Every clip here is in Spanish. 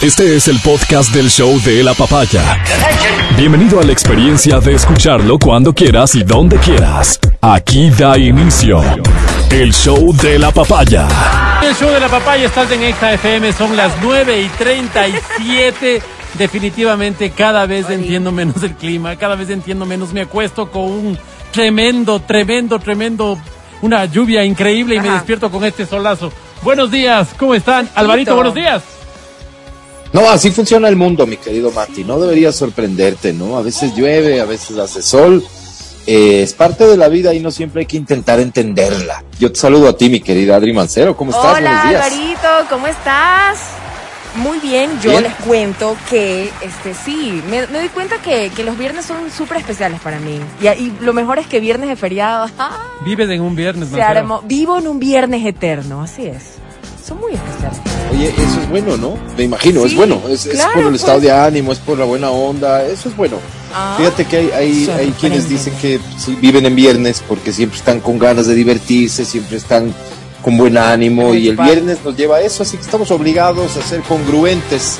Este es el podcast del show de la papaya. Bienvenido a la experiencia de escucharlo cuando quieras y donde quieras. Aquí da inicio el show de la papaya. El show de la papaya estás en Exa FM, son las 9 y 37. Definitivamente cada vez entiendo menos el clima, cada vez entiendo menos. Me acuesto con un tremendo, tremendo, tremendo, una lluvia increíble y me despierto con este solazo. Buenos días, ¿cómo están? Alvarito, buenos días. No, así funciona el mundo, mi querido Mati. No debería sorprenderte, ¿no? A veces llueve, a veces hace sol. Eh, es parte de la vida y no siempre hay que intentar entenderla. Yo te saludo a ti, mi querida Adri Mancero. ¿Cómo estás? Hola, Buenos días. Alvarito, ¿cómo estás? Muy bien, yo Bien. les cuento que, este, sí, me, me doy cuenta que, que los viernes son súper especiales para mí. Y, y lo mejor es que viernes de feriado, ¡ah! Vives en un viernes, armó. Vivo en un viernes eterno, así es. Son muy especiales. Oye, eso es bueno, ¿no? Me imagino, es bueno. Es, por el estado pues. de ánimo, es por la buena onda. Eso es bueno. Ah, Fíjate que hay, hay, hay quienes dicen que sí, viven en viernes porque siempre están con ganas de divertirse, siempre están con buen ánimo y el viernes nos lleva a eso, así que estamos obligados a ser congruentes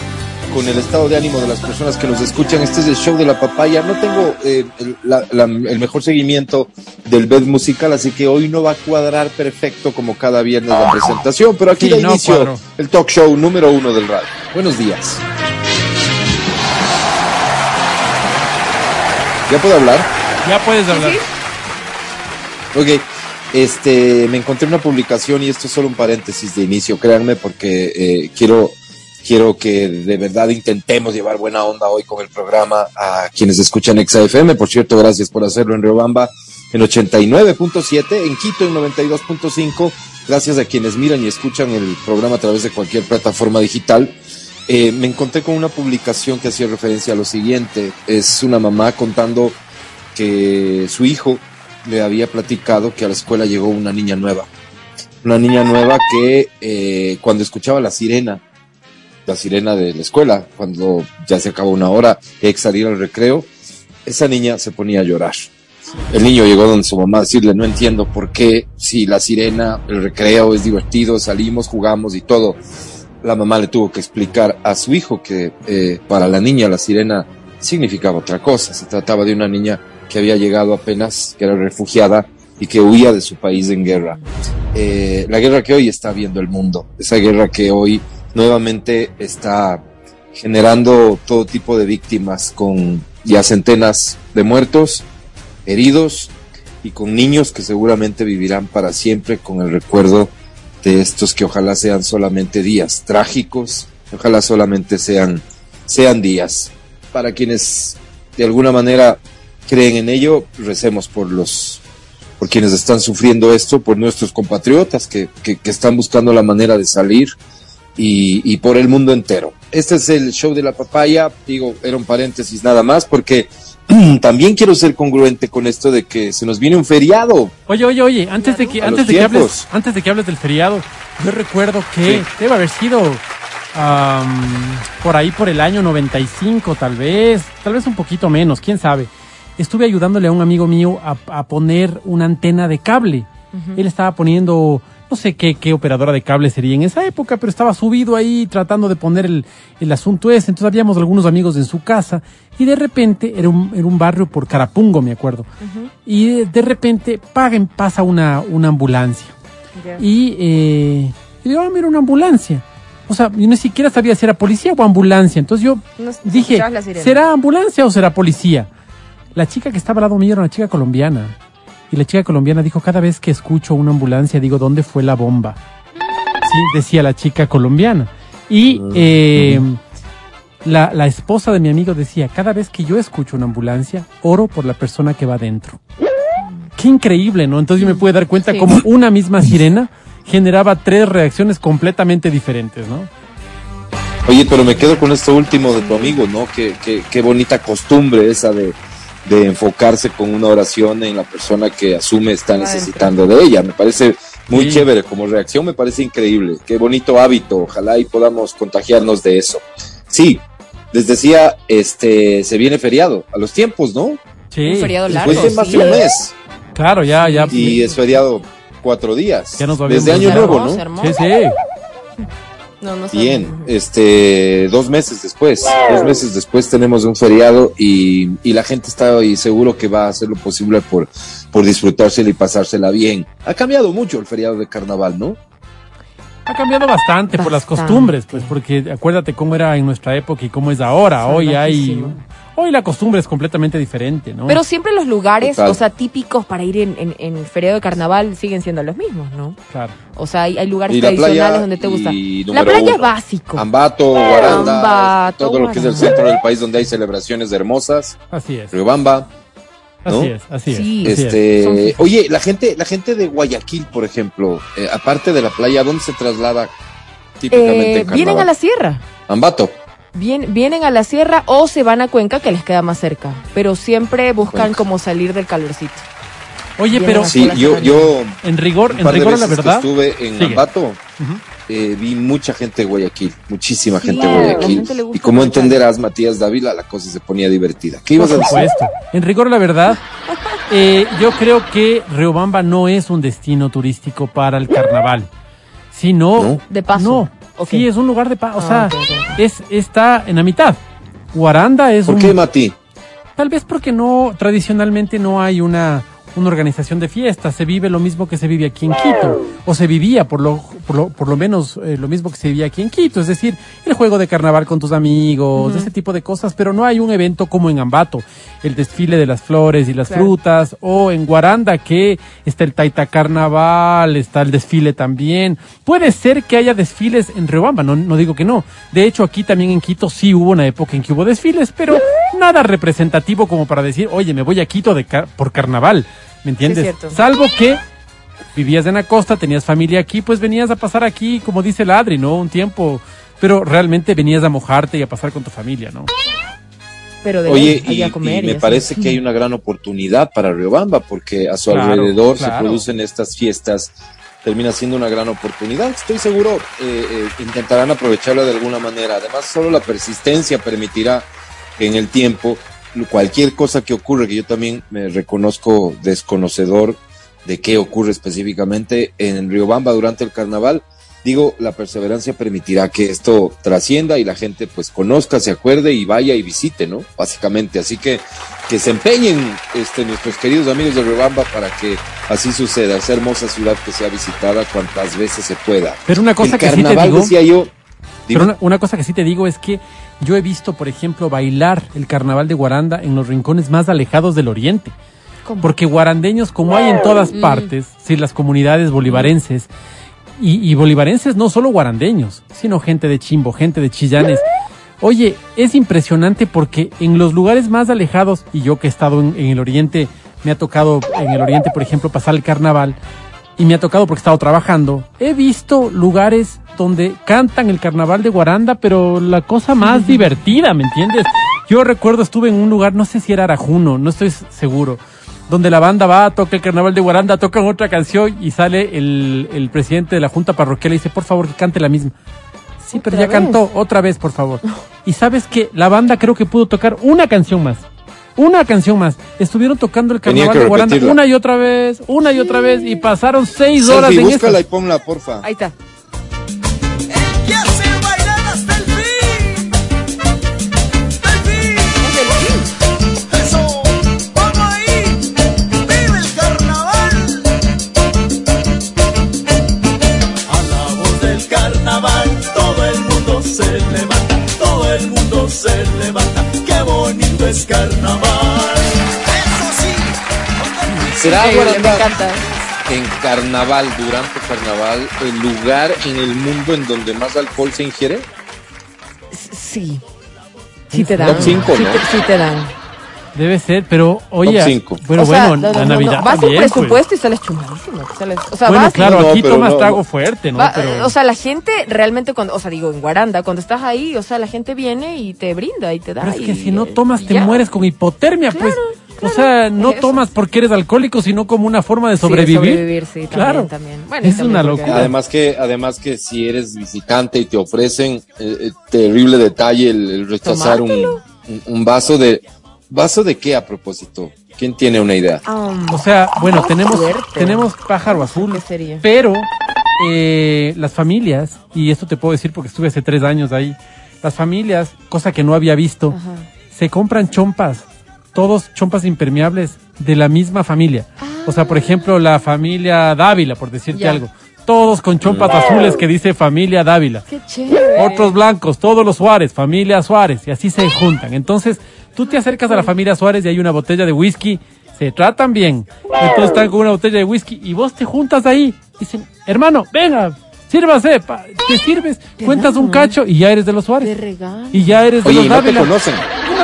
con el estado de ánimo de las personas que nos escuchan. Este es el show de la papaya. No tengo eh, el, la- la- el mejor seguimiento del bed musical, así que hoy no va a cuadrar perfecto como cada viernes la presentación, pero aquí Sí, da no inicio el talk show número uno del radio. Buenos días. ¿Ya puedo hablar? Ya puedes hablar. sí. Ok, este, me encontré una publicación y esto es solo un paréntesis de inicio, créanme, porque eh, quiero, quiero que de verdad intentemos llevar buena onda hoy con el programa a quienes escuchan XFM. Por cierto, gracias por hacerlo en Riobamba en 89.7, en Quito en 92.5. Gracias a quienes miran y escuchan el programa a través de cualquier plataforma digital. Eh, me encontré con una publicación que hacía referencia a lo siguiente. Es una mamá contando que su hijo le había platicado que a la escuela llegó una niña nueva. Una niña nueva que eh, cuando escuchaba la sirena, la sirena de la escuela, cuando ya se acabó una hora, hay que salir al recreo, esa niña se ponía a llorar. El niño llegó donde su mamá a decirle, no entiendo por qué, si la sirena, el recreo es divertido, salimos, jugamos y todo. La mamá le tuvo que explicar a su hijo que eh, para la niña la sirena significaba otra cosa. Se trataba de una niña que había llegado apenas, que era refugiada y que huía de su país en guerra. Eh, la guerra que hoy está viendo el mundo, esa guerra que hoy nuevamente está generando todo tipo de víctimas con ya centenas de muertos, heridos y con niños que seguramente vivirán para siempre con el recuerdo de estos que ojalá sean solamente días trágicos, ojalá solamente sean, sean días. Para quienes de alguna manera creen en ello, recemos por los por quienes están sufriendo esto, por nuestros compatriotas que, que, que están buscando la manera de salir y, y por el mundo entero. Este es el show de la papaya, digo, era un paréntesis nada más, porque también quiero ser congruente con esto de que se nos viene un feriado. Oye, oye, oye, antes de que, A antes de que hables, antes de que hables del feriado, yo recuerdo que Sí. debe haber sido am, por ahí por el año 95, tal vez, tal vez un poquito menos, quién sabe. Estuve ayudándole a un amigo mío a, a poner una antena de cable. Él estaba poniendo, no sé qué, qué operadora de cable sería en esa época, pero estaba subido ahí tratando de poner el, el asunto ese. Entonces habíamos algunos amigos en su casa y de repente era un, era un barrio por Carapungo, me acuerdo. Y de, de repente paguen, pasa una, una ambulancia. Y, eh, y digo, ah, mira, una ambulancia. O sea, yo ni siquiera sabía si era policía o ambulancia. Entonces yo No dije. ¿será ambulancia o será policía? La chica que estaba al lado mío era una chica colombiana. Y la chica colombiana dijo, cada vez que escucho una ambulancia, digo, ¿dónde fue la bomba? Sí, decía la chica colombiana. Y eh, la, la esposa de mi amigo decía, cada vez que yo escucho una ambulancia, oro por la persona que va adentro. Qué increíble, ¿no? Entonces yo me pude dar cuenta Sí. como una misma sirena generaba tres reacciones completamente diferentes, ¿no? Oye, pero me quedo con esto último de tu amigo, ¿no? Qué, qué, qué bonita costumbre esa de, de enfocarse con una oración en la persona que asume está necesitando de ella. Me parece muy Sí. chévere como reacción, me parece increíble. Qué bonito hábito, ojalá y podamos contagiarnos de eso. Sí, les decía, este, se viene feriado, a los tiempos, ¿no? Sí. Un feriado largo. Después de más sí. de un mes. Claro, ya, ya. Y es feriado cuatro días. Ya nos Desde Año Nuevo, ¿no? Sí, sí. No, no Bien, sabemos. este, dos meses después, dos meses después tenemos un feriado y, y la gente está y seguro que va a hacer lo posible por, por disfrutársela y pasársela bien. Ha cambiado mucho el feriado de carnaval, ¿no? Ha cambiado bastante, por las Bastante. costumbres, pues porque acuérdate cómo era en nuestra época y cómo es ahora. Hoy hay. Hoy la costumbre es completamente diferente, ¿no? Pero siempre los lugares, Total. o sea, típicos para ir en, en, en feriado de carnaval siguen siendo los mismos, ¿no? claro. O sea, hay, hay lugares tradicionales donde te gusta. La playa es uno. básico. Ambato, Guaranda, Ambato, todo lo que es el centro del país donde hay celebraciones hermosas, Así es. Riobamba, ¿no? Así es, así Sí. es. así es. Son Este, oye, la gente, la gente de Guayaquil, por ejemplo, eh, aparte de la playa, ¿a ¿dónde se traslada típicamente Eh, en vienen a la sierra. Ambato. Vien- vienen a la sierra o se van a Cuenca, que les queda más cerca. Pero siempre buscan Cuenca. como salir del calorcito. Oye, Vienen pero Sí, la yo, yo en rigor, en rigor la verdad. estuve en Sigue. Ambato, eh, vi mucha gente de Guayaquil, muchísima Sí, gente de Guayaquil. gente Y como entenderás, Matías Dávila, la cosa se ponía divertida. ¿Qué ibas Por a decir? supuesto. En rigor, la verdad, eh, yo creo que Riobamba no es un destino turístico para el carnaval. Sino, ¿No? De paso. No, Sí, es un lugar de paso. O Ah, sea, es, está en la mitad. Guaranda es ¿Por un... qué, Mati? Tal vez porque no, tradicionalmente no hay una, una organización de fiestas. Se vive lo mismo que se vive aquí en Quito. O se vivía por lo, por lo, por lo menos eh, lo mismo que se vivía aquí en Quito. Es decir, el juego de carnaval con tus amigos, ese tipo de cosas. Pero no hay un evento como en Ambato. El desfile de las flores y las Claro. frutas. O en Guaranda que está el Taita Carnaval, está el desfile también. Puede ser que haya desfiles en Riobamba, no, no digo que no. De hecho, aquí también en Quito sí hubo una época en que hubo desfiles, pero nada representativo como para decir, oye, me voy a Quito de car- por carnaval. ¿Me entiendes? Sí, es cierto. Salvo que vivías en la costa, tenías familia aquí, pues venías a pasar aquí, como dice el Adri, ¿no? Un tiempo. Pero realmente venías a mojarte y a pasar con tu familia, ¿no? Pero de Oye, ahí, y, a y comer me así. parece que hay una gran oportunidad para Riobamba, porque a su Claro, alrededor se producen estas fiestas, termina siendo una gran oportunidad. Estoy seguro eh, eh, intentarán aprovecharla de alguna manera. Además, solo la persistencia permitirá que en el tiempo cualquier cosa que ocurre, que yo también me reconozco desconocedor de qué ocurre específicamente en Riobamba durante el carnaval, digo, la perseverancia permitirá que esto trascienda y la gente pues conozca, se acuerde y vaya y visite, ¿no? Básicamente, así que que se empeñen este, nuestros queridos amigos de Riobamba para que así suceda, esa hermosa ciudad que sea visitada cuantas veces se pueda. Pero una cosa el que sí te digo... decía yo, Pero una cosa que sí te digo es que yo he visto, por ejemplo, bailar el carnaval de Guaranda en los rincones más alejados del oriente. ¿Cómo? Porque guarandeños, como hay en todas Mm. partes, sí, las comunidades bolivarenses, y, y bolivarenses no solo guarandeños, sino gente de Chimbo, gente de Chillanes. Oye, es impresionante porque en los lugares más alejados, y yo que he estado en, en el oriente, me ha tocado en el oriente, por ejemplo, pasar el carnaval, y me ha tocado porque he estado trabajando, he visto lugares donde cantan el carnaval de Guaranda, pero la cosa más divertida, ¿me entiendes? Yo recuerdo, estuve en un lugar, no sé si era Arajuno, no estoy seguro, donde la banda va, toca el carnaval de Guaranda, tocan otra canción y sale el, el presidente de la junta parroquial y dice, por favor, que cante la misma. Sí, pero ¿Otra ya cantó, otra vez, por favor. Y sabes que la banda creo que pudo tocar una canción más. Una canción más. Estuvieron tocando el carnaval de Guaranda repetirla. una y otra vez, una y otra vez, y pasaron seis horas Selfie, en búscala y eso. ponla, porfa. Ahí está. ¿Será Increíble, me encanta. en carnaval, durante carnaval, el lugar en el mundo en donde más alcohol se ingiere? Sí. Sí te dan. Top cinco, sí, ¿no? te, sí te dan. Debe ser, pero oye, Top cinco. pero O sea, bueno, no, la no, Navidad no. Vas sin también, pues. presupuesto y sales chumadísimo. sales- o sea, Bueno, vas- claro, aquí tomas no, trago fuerte, ¿no? va- Pero- O sea, la gente realmente, cuando, o sea, digo, en Guaranda, cuando estás ahí, o sea, la gente viene y te brinda y te da. Pero es que si no tomas te ya. mueres con hipotermia, pues. O sea, no eso. tomas porque eres alcohólico, sino como una forma de Sí, de sobrevivir. sobrevivir, sí, también, claro. también. Bueno, es también una locura. Además que, además que si eres visitante y te ofrecen eh, eh, terrible detalle el, el rechazar un, Tomártelo. un- un vaso de vaso de qué a propósito. ¿Quién tiene una idea? Um, O sea, bueno, tenemos, fuerte. tenemos pájaro azul, ¿Qué sería? pero eh, las familias, y esto te puedo decir porque estuve hace tres años ahí, las familias, cosa que no había visto, Ajá. se compran chompas, todos chompas impermeables de la misma familia. O sea, por ejemplo, la familia Dávila, por decirte Ya. algo. Todos con chompas azules que dice familia Dávila. Qué chévere. Otros blancos, todos los Suárez, familia Suárez, y así se juntan. Entonces, tú te acercas a la familia Suárez y hay una botella de whisky, se tratan bien. Entonces están con una botella de whisky y vos te juntas ahí. Dicen, hermano, venga, sírvase, pa- te sirves, cuentas un cacho y ya eres de los De Suárez. regalo. Y ya eres de Oye, los y no te Dávila. conocen.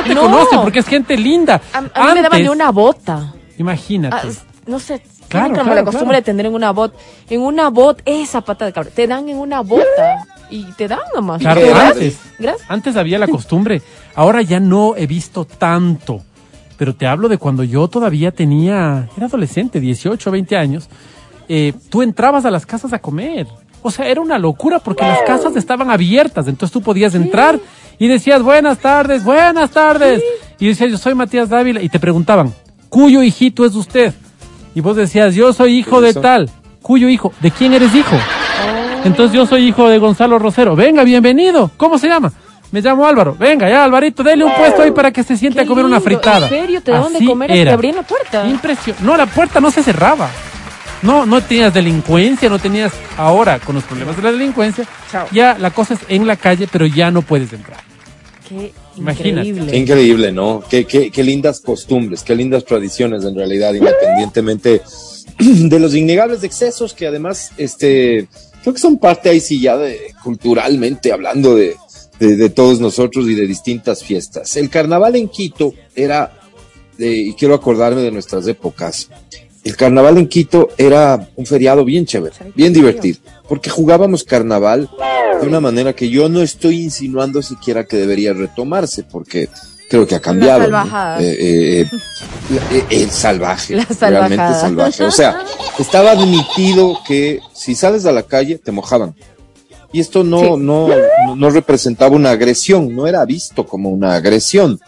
Te No. conocen porque es gente linda. A, a mí me daban de una bota. Imagínate. Ah, no sé, Claro, la costumbre claro. de tener en una bot, en una bot, esa pata de cabra, te dan en una bota y te dan nomás. Claro, antes. Gracias. Antes había la costumbre, ahora ya no he visto tanto, pero te hablo de cuando yo todavía tenía, era adolescente, 18, 20 años, eh, tú entrabas a las casas a comer. O sea, era una locura porque las casas estaban abiertas, entonces tú podías entrar y decías buenas tardes, buenas tardes. Y decías, yo soy Matías Dávila, y te preguntaban, ¿cuyo hijito es usted? Y vos decías, yo soy hijo de Eso. tal. ¿Cuyo hijo? ¿De quién eres hijo? Entonces yo soy hijo de Gonzalo Rosero. Venga, bienvenido. ¿Cómo se llama? Me llamo Álvaro. Venga, ya, Alvarito, dele un puesto ahí para que se siente Qué a comer una fritada. ¿En serio? ¿Te daban de comer? ¿Te era. abrían la puerta? Impresión. No, la puerta no se cerraba. No, no tenías delincuencia, no tenías. Ahora, con los problemas de la delincuencia, Chao. ya la cosa es en la calle, pero ya no puedes entrar. Qué Imagínate. increíble. Qué increíble, ¿no? Qué, qué, qué lindas costumbres, qué lindas tradiciones en realidad, independientemente de los innegables excesos que además, este, creo que son parte ahí sí ya de culturalmente hablando de, de, de todos nosotros y de distintas fiestas. El carnaval en Quito era, de- y quiero acordarme de nuestras épocas, el carnaval en Quito era un feriado bien chévere, bien divertido, porque jugábamos carnaval de una manera que yo no estoy insinuando siquiera que debería retomarse, porque creo que ha cambiado. Eh, eh, eh, el salvaje, La realmente salvaje. O sea, estaba admitido que si sales a la calle te mojaban. Y esto no, Sí. no, no, no representaba una agresión, no era visto como una agresión,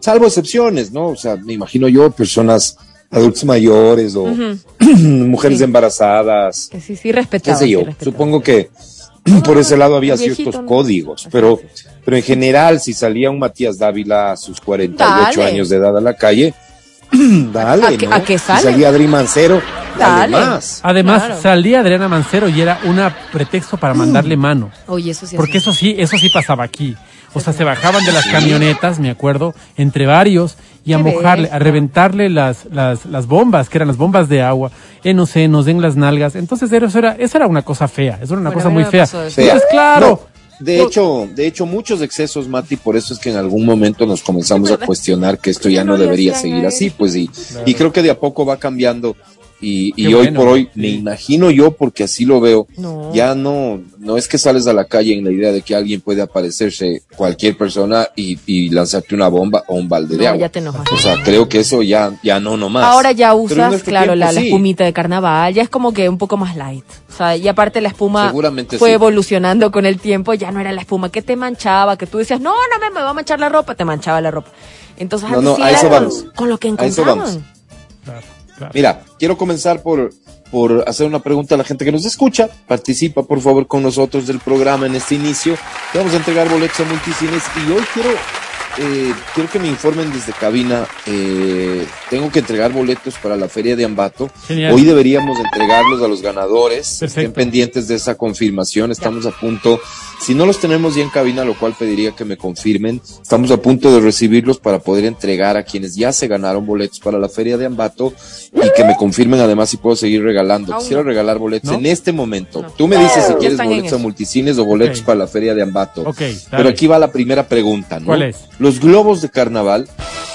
salvo excepciones, ¿no? O sea, me imagino yo personas adultos mayores o mujeres Sí. embarazadas, Que sí, sí, qué respetaba. sé yo. sí, respetaba. Supongo que por ese lado había viejito, ciertos ¿no? códigos, pero, pero en general, si salía un Matías Dávila a sus 48 Dale. años de edad a la calle, dale, ¿A qué- ¿no? a qué Si sale? salía Adri Mancero, dale, Dale. más. Además, Claro. salía Adriana Mancero y era un pretexto para mandarle mano. Oye, eso sí. Porque así. eso sí, eso sí pasaba aquí. O sea, se bajaban de las camionetas, me acuerdo, entre varios, y a Qué mojarle, a reventarle las, las, las bombas, que eran las bombas de agua, en los senos, en las nalgas. Entonces, eso era, eso era una cosa fea, eso era una Bueno, cosa muy fea. Fea. Entonces, claro. No, de hecho, de hecho, muchos excesos, Mati, por eso es que en algún momento nos comenzamos a cuestionar que esto ya no debería seguir así, pues, y, y creo que de a poco va cambiando. Y, hoy bueno, por hoy, sí. me imagino yo, porque así lo veo, No. ya no, no es que sales a la calle en la idea de que alguien puede aparecerse, cualquier persona, y, y lanzarte una bomba o un balde de agua. ya te enojas. O sea, creo que eso ya, ya no nomás. Ahora ya usas, claro, la, tiempo la sí. espumita de carnaval, ya es como que un poco más light. O sea, y aparte la espuma Seguramente fue sí. evolucionando con el tiempo, ya no era la espuma que te manchaba, que tú decías, no, no me, me va a manchar la ropa, te manchaba la ropa. Entonces, No, no, a eso con, vamos. con lo que A eso encontraban. vamos. Claro, claro. Mira, quiero comenzar por, por hacer una pregunta a la gente que nos escucha. Participa, por favor, con nosotros del programa en este inicio. Te vamos a entregar boletos a multicines y hoy quiero, eh, quiero que me informen desde cabina. eh, tengo que entregar boletos para la Feria de Ambato. Genial. Hoy deberíamos entregarlos a los ganadores. Estén Perfecto. pendientes de esa confirmación. Estamos a punto. Si no los tenemos ya en cabina, lo cual pediría que me confirmen, estamos a punto de recibirlos para poder entregar a quienes ya se ganaron boletos para la Feria de Ambato y que me confirmen además si puedo seguir regalando. Quisiera no. regalar boletos ¿No? en este momento. No. Tú me dices si quieres boletos a multicines o boletos para la Feria de Ambato. Ok, dale. Pero aquí va la primera pregunta, ¿no? ¿Cuál es? Los globos de carnaval,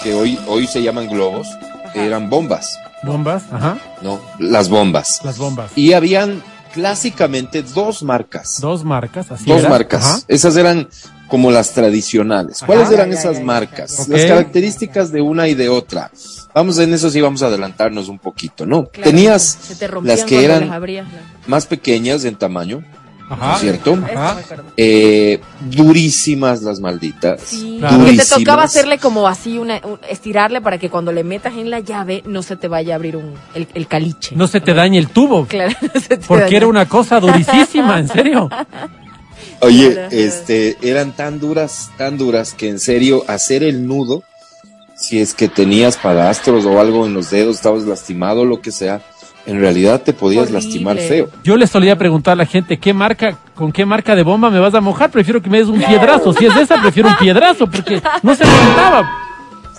que hoy, hoy se llaman globos, eran bombas, Bombas, ajá, ¿no? Las bombas. las bombas. Y habían clásicamente dos marcas. Dos marcas, así dos era. marcas. Ajá. Esas eran como las tradicionales. ¿Cuáles Ajá. eran Ya, ya, esas ya, ya, marcas? Las características de una y de otra. Vamos en eso sí vamos a adelantarnos un poquito, ¿no? Claro, Tenías te las que eran las abrías, la- más pequeñas en tamaño, Ajá. ¿no es cierto? Ajá. Eh, durísimas las malditas. Sí, Claro. que te Durísimas. tocaba hacerle como así, una, un- estirarle para que cuando le metas en la llave no se te vaya a abrir un, el, el caliche. No se te dañe el tubo. Claro, no se te Porque dañe. era una cosa durísima, en serio. Oye, este, eran tan duras, tan duras que en serio hacer el nudo, si es que tenías padastros o algo en los dedos, estabas lastimado o lo que sea, en realidad te podías Horrible. lastimar feo. Yo le solía preguntar a la gente, ¿qué marca, con qué marca de bomba me vas a mojar? Prefiero que me des un piedrazo. Si es de esa, prefiero un piedrazo, porque no se levantaba.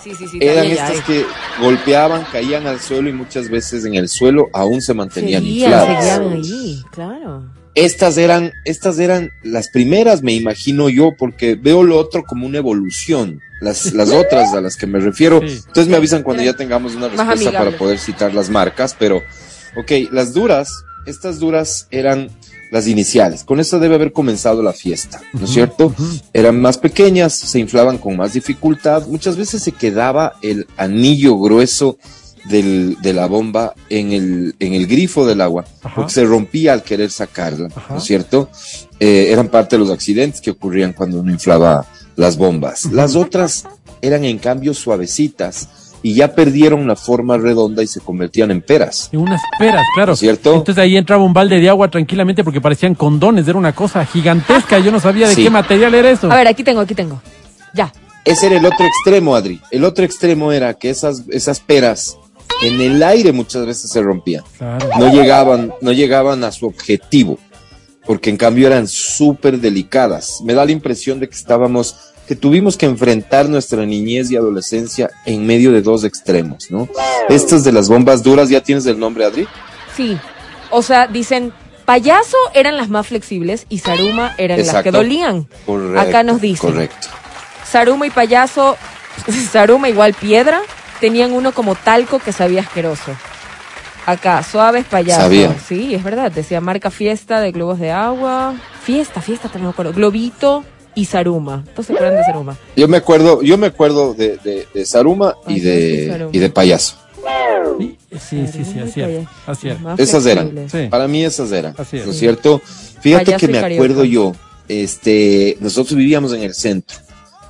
Sí, sí, sí. Eran estas que golpeaban, caían al suelo y muchas veces en el suelo aún se mantenían Seguían, infladas. seguían ahí, claro. Estas eran, estas eran las primeras, me imagino yo, porque veo lo otro como una evolución. Las, las otras a las que me refiero. Sí. Entonces me avisan cuando ya tengamos una respuesta para poder citar las marcas, pero, ok, las duras, estas duras eran las iniciales. Con esto debe haber comenzado la fiesta, ¿no es cierto? Eran más pequeñas, se inflaban con más dificultad. Muchas veces se quedaba el anillo grueso del- de la bomba en el, en el grifo del agua, Ajá. porque se rompía al querer sacarla, Ajá. ¿no es cierto? Eh, eran parte de los accidentes que ocurrían cuando uno inflaba las bombas. Las otras eran en cambio suavecitas y ya perdieron la forma redonda y se convertían en peras. En unas peras, claro. ¿Cierto? Entonces ahí entraba un balde de agua tranquilamente porque parecían condones, era una cosa gigantesca. Yo no sabía de Sí. qué material era eso. A ver, aquí tengo, aquí tengo. Ya. Ese era el otro extremo, Adri. El otro extremo era que esas, esas peras en el aire muchas veces se rompían. Claro. No llegaban, no llegaban a su objetivo, porque en cambio eran súper delicadas. Me da la impresión de que estábamos, que tuvimos que enfrentar nuestra niñez y adolescencia en medio de dos extremos, ¿no? Estas de las bombas duras, ¿ya tienes el nombre, Adri? Sí. O sea, dicen, payaso eran las más flexibles y Saruma eran las que dolían. Correcto. Acá nos dicen. Correcto. Saruma y payaso, Saruma igual piedra, tenían uno como talco que sabía asqueroso. Acá, suaves payasos. Sabía. Sí, es verdad. Decía marca fiesta de globos de agua. Fiesta, fiesta también me acuerdo. Globito y Saruma. ¿Todos se acuerdan de Saruma? Yo me acuerdo, yo me acuerdo de, de, de Saruma y de, Saruma. y de payaso. Sí, sí, sí, sí, así era. Más Esas eran. Sí. Para mí esas eran, Así es. ¿no es cierto? Fíjate Payaso que me acuerdo yo, este, nosotros vivíamos en el centro.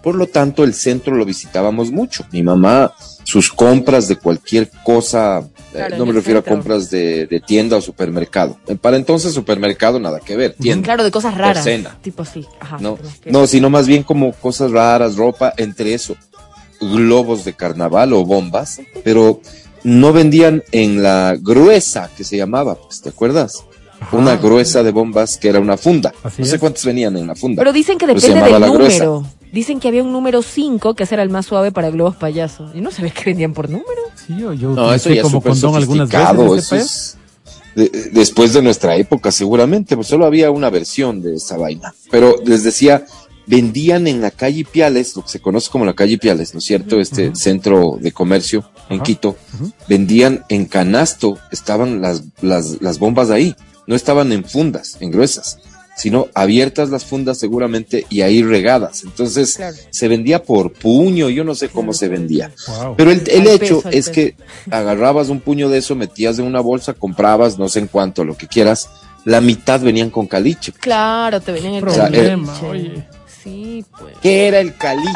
Por lo tanto, el centro lo visitábamos mucho. Mi mamá, sus compras de cualquier cosa, eh, no me refiero centro. a compras de, de tienda o supermercado. Eh, Para entonces, supermercado nada que ver, tienda. Claro, de cosas raras. Cena. Tipo así. Ajá. No, no, sino más bien como cosas raras, ropa, entre eso, globos de carnaval o bombas, pero no vendían en la gruesa que se llamaba, pues, ¿te acuerdas? Ajá. Una gruesa de bombas que era una funda. Así no sé es. cuántos venían en la funda. Pero dicen que depende llamaba del la gruesa. Dicen que había un número 5 que ese era el más suave para globos payaso. Y no sabes que vendían por número. Sí, yo, yo No, eso utilicé ya es como condón algunas veces. de- después de nuestra época, seguramente, pues solo había una versión de esa vaina. Pero les decía, vendían en la calle Piales, lo que se conoce como la calle Piales, ¿no es cierto? Este centro de comercio en. Quito. Vendían en canasto, estaban las, las, las bombas ahí. No estaban en fundas, en gruesas, sino abiertas las fundas seguramente y ahí regadas. Entonces Claro. se vendía por puño, yo no sé cómo se vendía. Wow. Pero el, el hecho peso, es peso. que agarrabas un puño de eso, metías en una bolsa, comprabas, no sé en cuánto, lo que quieras. La mitad venían con caliche. Claro, te venían el O sea, Problema, oye. Sí, pues. ¿Qué era el caliche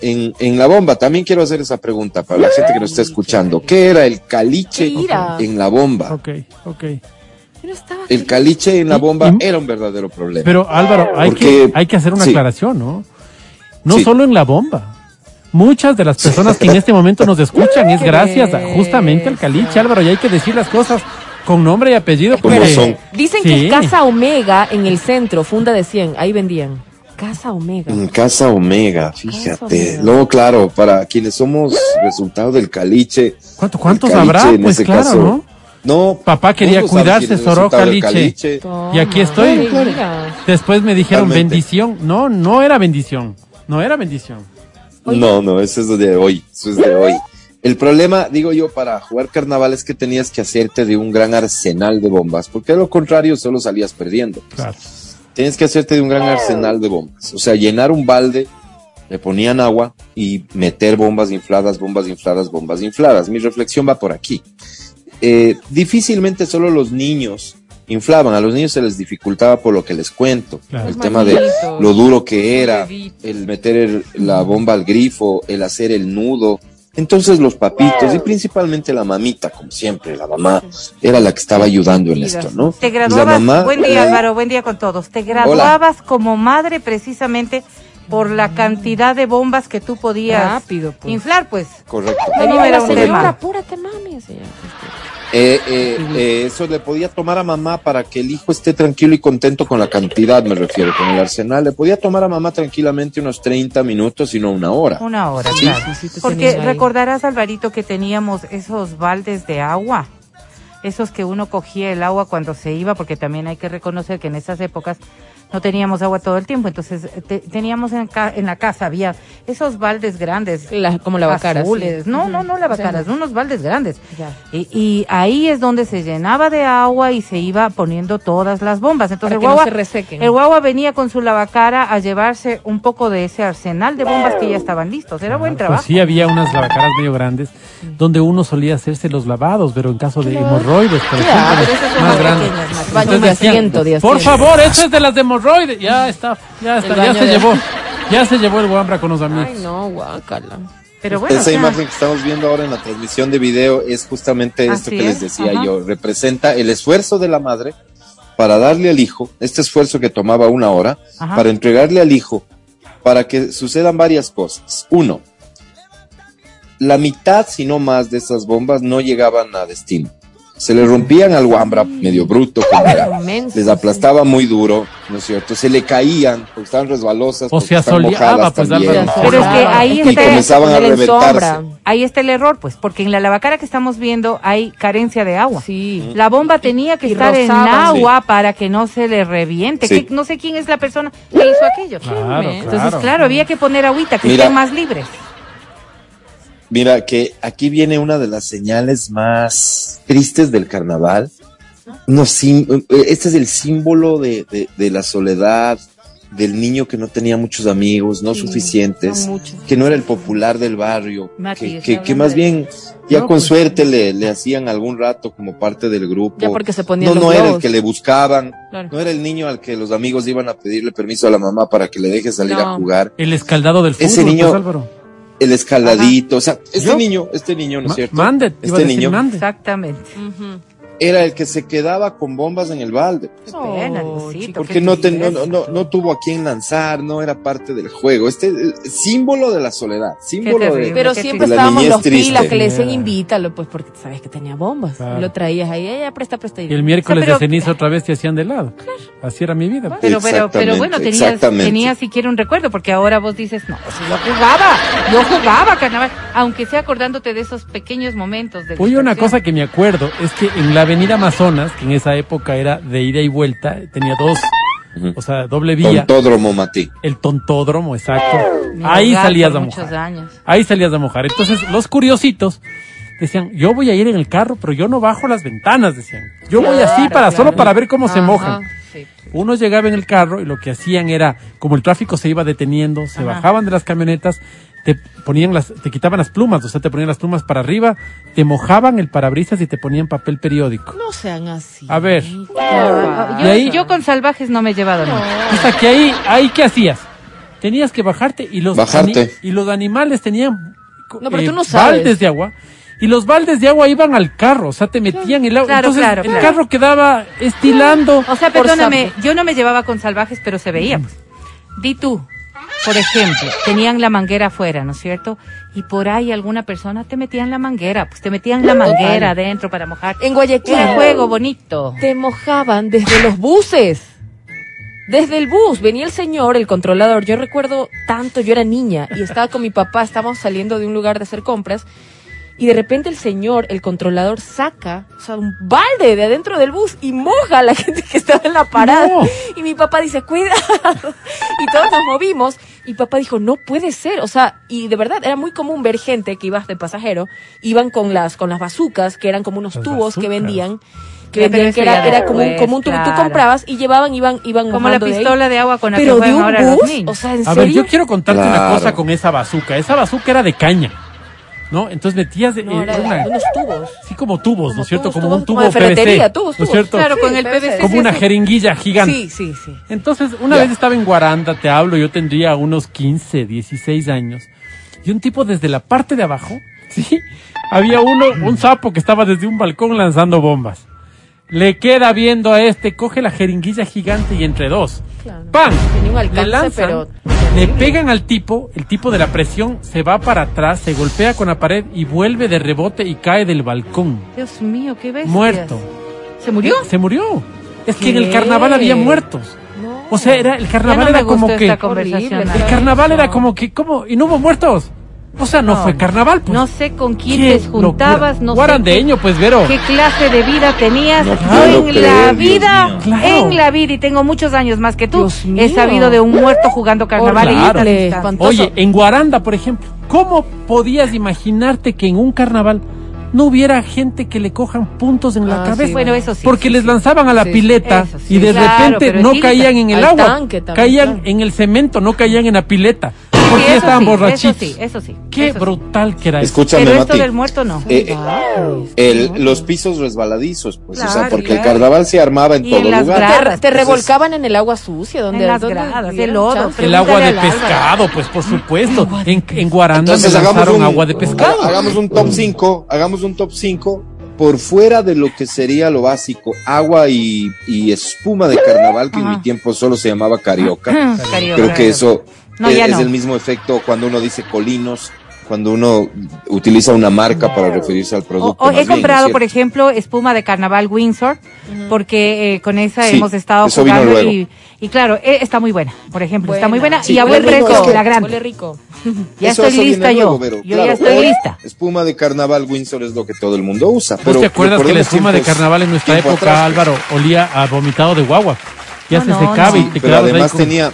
en, en- en la bomba? También quiero hacer esa pregunta para la gente que nos está escuchando. ¿Qué era el caliche ¿Qué era? en la bomba? Ok, ok. El caliche en la bomba y- era un verdadero problema. Pero Álvaro, hay, Porque- que, hay que hacer una sí. aclaración, ¿no? No Sí. solo en la bomba. Muchas de las personas que en este momento nos escuchan es gracias a- justamente al caliche, bestia. Álvaro, y hay que decir las cosas con nombre y apellido. Como porque- son. Dicen Sí. que Casa Omega en el centro, funda de 100, ahí vendían. Casa Omega. En Casa Omega, fíjate. Omega. No, claro, para quienes somos resultado del caliche. ¿Cuánto, ¿Cuántos caliche habrá? en Pues ese claro, caso, ¿no? No. Papá quería cuidarse, soró caliche. Y aquí estoy. Después me dijeron bendición. No, no era bendición. No era bendición. No, no, eso es de hoy. Eso es de hoy. El problema, digo yo, para jugar carnaval es que tenías que hacerte de un gran arsenal de bombas, porque de lo contrario solo salías perdiendo. Claro. Tienes que hacerte de un gran arsenal de bombas. O sea, llenar un balde, le ponían agua y meter bombas infladas, bombas infladas, bombas infladas. Mi reflexión va por aquí. Eh, difícilmente solo los niños inflaban. A los niños se les dificultaba por lo que les cuento. Claro. El Los tema de lo duro que era, el meter el- la bomba al grifo, el hacer el nudo. Entonces los papitos y principalmente la mamita, como siempre, la mamá era la que estaba ayudando en esto, ¿no? Te la graduabas, mamá, buen día Álvaro, buen día con todos. Te graduabas como madre precisamente por la cantidad de bombas que tú podías Rápido, pues. inflar, pues. Correcto. Ahí No, era la un señora, tema. apúrate, mami. decía. Eh, eh, eh, eso le podía tomar a mamá para que el hijo esté tranquilo y contento con la cantidad, me refiero, con el arsenal. Le podía tomar a mamá tranquilamente unos 30 minutos y no una hora. Una hora, Sí. claro. Porque recordarás, Alvarito, que teníamos esos baldes de agua, esos que uno cogía el agua cuando se iba, porque también hay que reconocer que en esas épocas no teníamos agua todo el tiempo, entonces eh, te- teníamos en, ca- en la casa, había esos baldes grandes. La- como lavacaras, azules. sí. No, no, no lavacaras, O sea, unos baldes grandes. Ya. Y, y ahí es donde se llenaba de agua y se iba poniendo todas las bombas. Entonces Para que el no guagua, se resequen. el guagua venía con su lavacara a llevarse un poco de ese arsenal de bombas que ya estaban listos. Era buen Pues trabajo. sí, había unas lavacaras medio grandes donde uno solía hacerse los lavados, pero en caso de hemorroides, por ejemplo, más más grandes. pequeñas, más- Entonces baños de decían, asiento, de Por asiento". favor, eso es de las de hemorroides. Ya está, ya está, ya se de- llevó. Ya se llevó el guambra con los amigos. Ay, no, guácala. Pero bueno, Esa o sea, imagen que estamos viendo ahora en la transmisión de video es justamente esto que les es, decía ajá. yo. Representa el esfuerzo de la madre para darle al hijo, este esfuerzo que tomaba una hora, Ajá. para entregarle al hijo, para que sucedan varias cosas. Uno, la mitad, si no más, de esas bombas no llegaban a destino. Se le rompían al guambra medio bruto, como era. Inmenso, les aplastaba muy duro, ¿no es cierto? Se le caían porque estaban resbalosas, O porque se están mojadas pues, también. Pero es que ahí está- y comenzaban a poner en reventarse. sombra. ahí está el error, pues, porque en la lavacara que estamos viendo hay carencia de agua. Sí. La bomba tenía que Y estar en agua para que no se le reviente. Sí. Que no sé quién es la persona que hizo aquello. Claro, Entonces, claro, había que poner agüita, que Mira. estén más libres. Mira, que aquí viene una de las señales más tristes del carnaval. No, este es el símbolo de, de- de la soledad, del niño que no tenía muchos amigos, no Sí, suficientes, que no era el popular del barrio, Mati, que, que- más de- bien ya No, con pues, suerte le, le hacían algún rato como parte del grupo. Ya porque se ponían no, no era el que le buscaban, Claro. no era el niño al que los amigos iban a pedirle permiso a la mamá para que le deje salir No. a jugar. El escaldado del fútbol, Ese niño- pues, Álvaro. El escaladito, o sea, este ¿Yo? niño, este niño, ¿no es cierto? Mande, iba a este decir niño mande. Exactamente. Era el que se quedaba con bombas en el balde. Qué pena, Oh, Porque qué no, te- no, no, no, no tuvo a quién lanzar, no era parte del juego. Este eh, símbolo de la soledad, símbolo terrible. de... Pero siempre estábamos los pilas que le decían invítalo, pues porque sabes que tenía bombas. Claro. Y lo traías ahí, ella presta, presta. Y el miércoles pero- de ceniza otra vez te hacían de lado. Así era mi vida. pues. Pero, pero, pero bueno, tenías, tenías siquiera un recuerdo, porque ahora vos dices, no, si yo jugaba, yo jugaba carnaval, aunque sea acordándote de esos pequeños momentos de Oye, una cosa que me acuerdo es que en la avenida Amazonas, que en esa época era de ida y vuelta, tenía dos, o sea, doble vía, Tontódromo, Mati. el tontódromo, exacto. Mi Ahí salías a mojar. años. Ahí salías a mojar. Entonces, los curiositos decían, yo voy a ir en el carro, pero yo no bajo las ventanas, decían. Yo voy así para, claro. solo para ver cómo se mojan. Sí. Uno llegaba en el carro y lo que hacían era, como el tráfico se iba deteniendo, se Ajá. bajaban de las camionetas, te ponían las, te quitaban las plumas, o sea, te ponían las plumas para arriba, te mojaban el parabrisas y te ponían papel periódico. No sean así. A ver. Yo, ahí- yo con salvajes no me he llevado nada. O sea, que ahí, ahí, ¿qué hacías? Tenías que bajarte y los, Bajarte. ani- y los animales tenían eh, No, pero tú no sabes. baldes de agua. Y los baldes de agua iban al carro, o sea, te metían el agua. Claro, Entonces, claro, el claro. carro quedaba estilando. O sea, perdóname, yo no me llevaba con salvajes, pero se veía. pues. Di tú, por ejemplo, tenían la manguera afuera, ¿no es cierto? Y por ahí alguna persona te metían la manguera, pues te metían la manguera adentro para mojar. En Guayaquil. Era juego bonito. Te mojaban desde los buses. Desde el bus venía el señor, el controlador. Yo recuerdo tanto, yo era niña y estaba con mi papá, estábamos saliendo de un lugar de hacer compras y de repente el señor, el controlador, saca o sea, un balde de adentro del bus y moja a la gente que estaba en la parada. No. Y mi papá dice, cuidado. Y todos nos movimos y papá dijo, no puede ser. O sea, y de verdad era muy común ver gente que iba de pasajero, iban con las, con las bazucas, que eran como unos Las tubos que vendían. Que vendían, que era, era como un, como un tubo. Tú claro. comprabas y llevaban, iban, iban Como la de pistola de agua con la que Pero de un ahora los bus, niños. o sea, ¿en A serio? ver, yo quiero contarte una cosa con esa bazuca. Esa bazuca era de caña. ¿No? Entonces metías eh, No, era una- de unos tubos. sí como tubos, ¿no es cierto? tubos, Como un tubo como de ferretería, PVC, tubos, ¿no es cierto? Claro, con el PVC. PVC. Como sí, una sí. jeringuilla gigante. Sí, sí, sí. Entonces, una Ya. vez estaba en Guaranda, te hablo, yo tendría unos 15, 16 años, y un tipo desde la parte de abajo, ¿sí? Había uno, un sapo que estaba desde un balcón lanzando bombas. Le queda viendo a este, coge la jeringuilla gigante y entre dos. Claro. ¡Pam! Tenía un alcance, le lanzan, pero le pegan al tipo, el tipo de la presión se va para atrás, se golpea con la pared y vuelve de rebote y cae del balcón. Dios mío, qué bestia. Muerto. ¿Se murió? Se murió. Es que en el carnaval había muertos. No. O sea, era el carnaval no era como que el carnaval era como que ¿cómo? y no hubo muertos. O sea, no, No. fue carnaval, pues. No sé con quién Qué te juntabas, no Guarandeño, pues, Vero. sé qué, qué clase de vida tenías. No Yo en creer, la vida. Claro. en la vida, y tengo muchos años más que tú, Dios mío. he sabido de un muerto jugando carnaval en Claro. espantoso. Oye, en Guaranda, por ejemplo, ¿cómo podías imaginarte que en un carnaval no hubiera gente que le cojan puntos en la Ah, cabeza? sí, Bueno, eso sí. Porque sí, les sí. lanzaban a la Sí, pileta y de Claro, repente no caían en el agua, tanque también, caían claro. en el cemento, no caían en la pileta. Sí, Porque eso estaban sí, borrachitos. Eso sí, eso sí. Qué eso sí. brutal que era eso. Escúchame, Pero esto Mati. del muerto no. Eh, eh, los pisos resbaladizos, pues, o sea, Claro, porque el carnaval se armaba en Y todo en las lugar. gradas. Te, Entonces, revolcaban en el agua sucia, donde En las gradas, el lodo. El agua de pescado, pues por supuesto. En, en Guaranda Entonces lanzaron un, agua de pescado. ha- hagamos un top 5, hagamos un top 5 por fuera de lo que sería lo básico, agua y, y espuma de carnaval, que en mi tiempo solo se llamaba carioca. Carioca. Creo que eso No, es, ya es no. el mismo efecto cuando uno dice colinos, cuando uno utiliza una marca para referirse al producto. o he bien, ¿no es comprado, por ejemplo, espuma de carnaval Windsor, porque eh, con esa Sí, hemos estado eso vino jugando luego. y, y claro, eh, está muy buena, por ejemplo, está muy buena Sí, y a buen precio, es que- la grande. Huele rico. Ya Eso- estoy eso lista yo. Yo Claro, ya estoy hoy lista. Espuma de carnaval Windsor es lo que todo el mundo usa. ¿Vos Pero te acuerdas que la espuma de carnaval en nuestra época, atrás, Álvaro, olía a vomitado de guagua? Ya No, se secaba no. y Sí, te pero además con- tenía,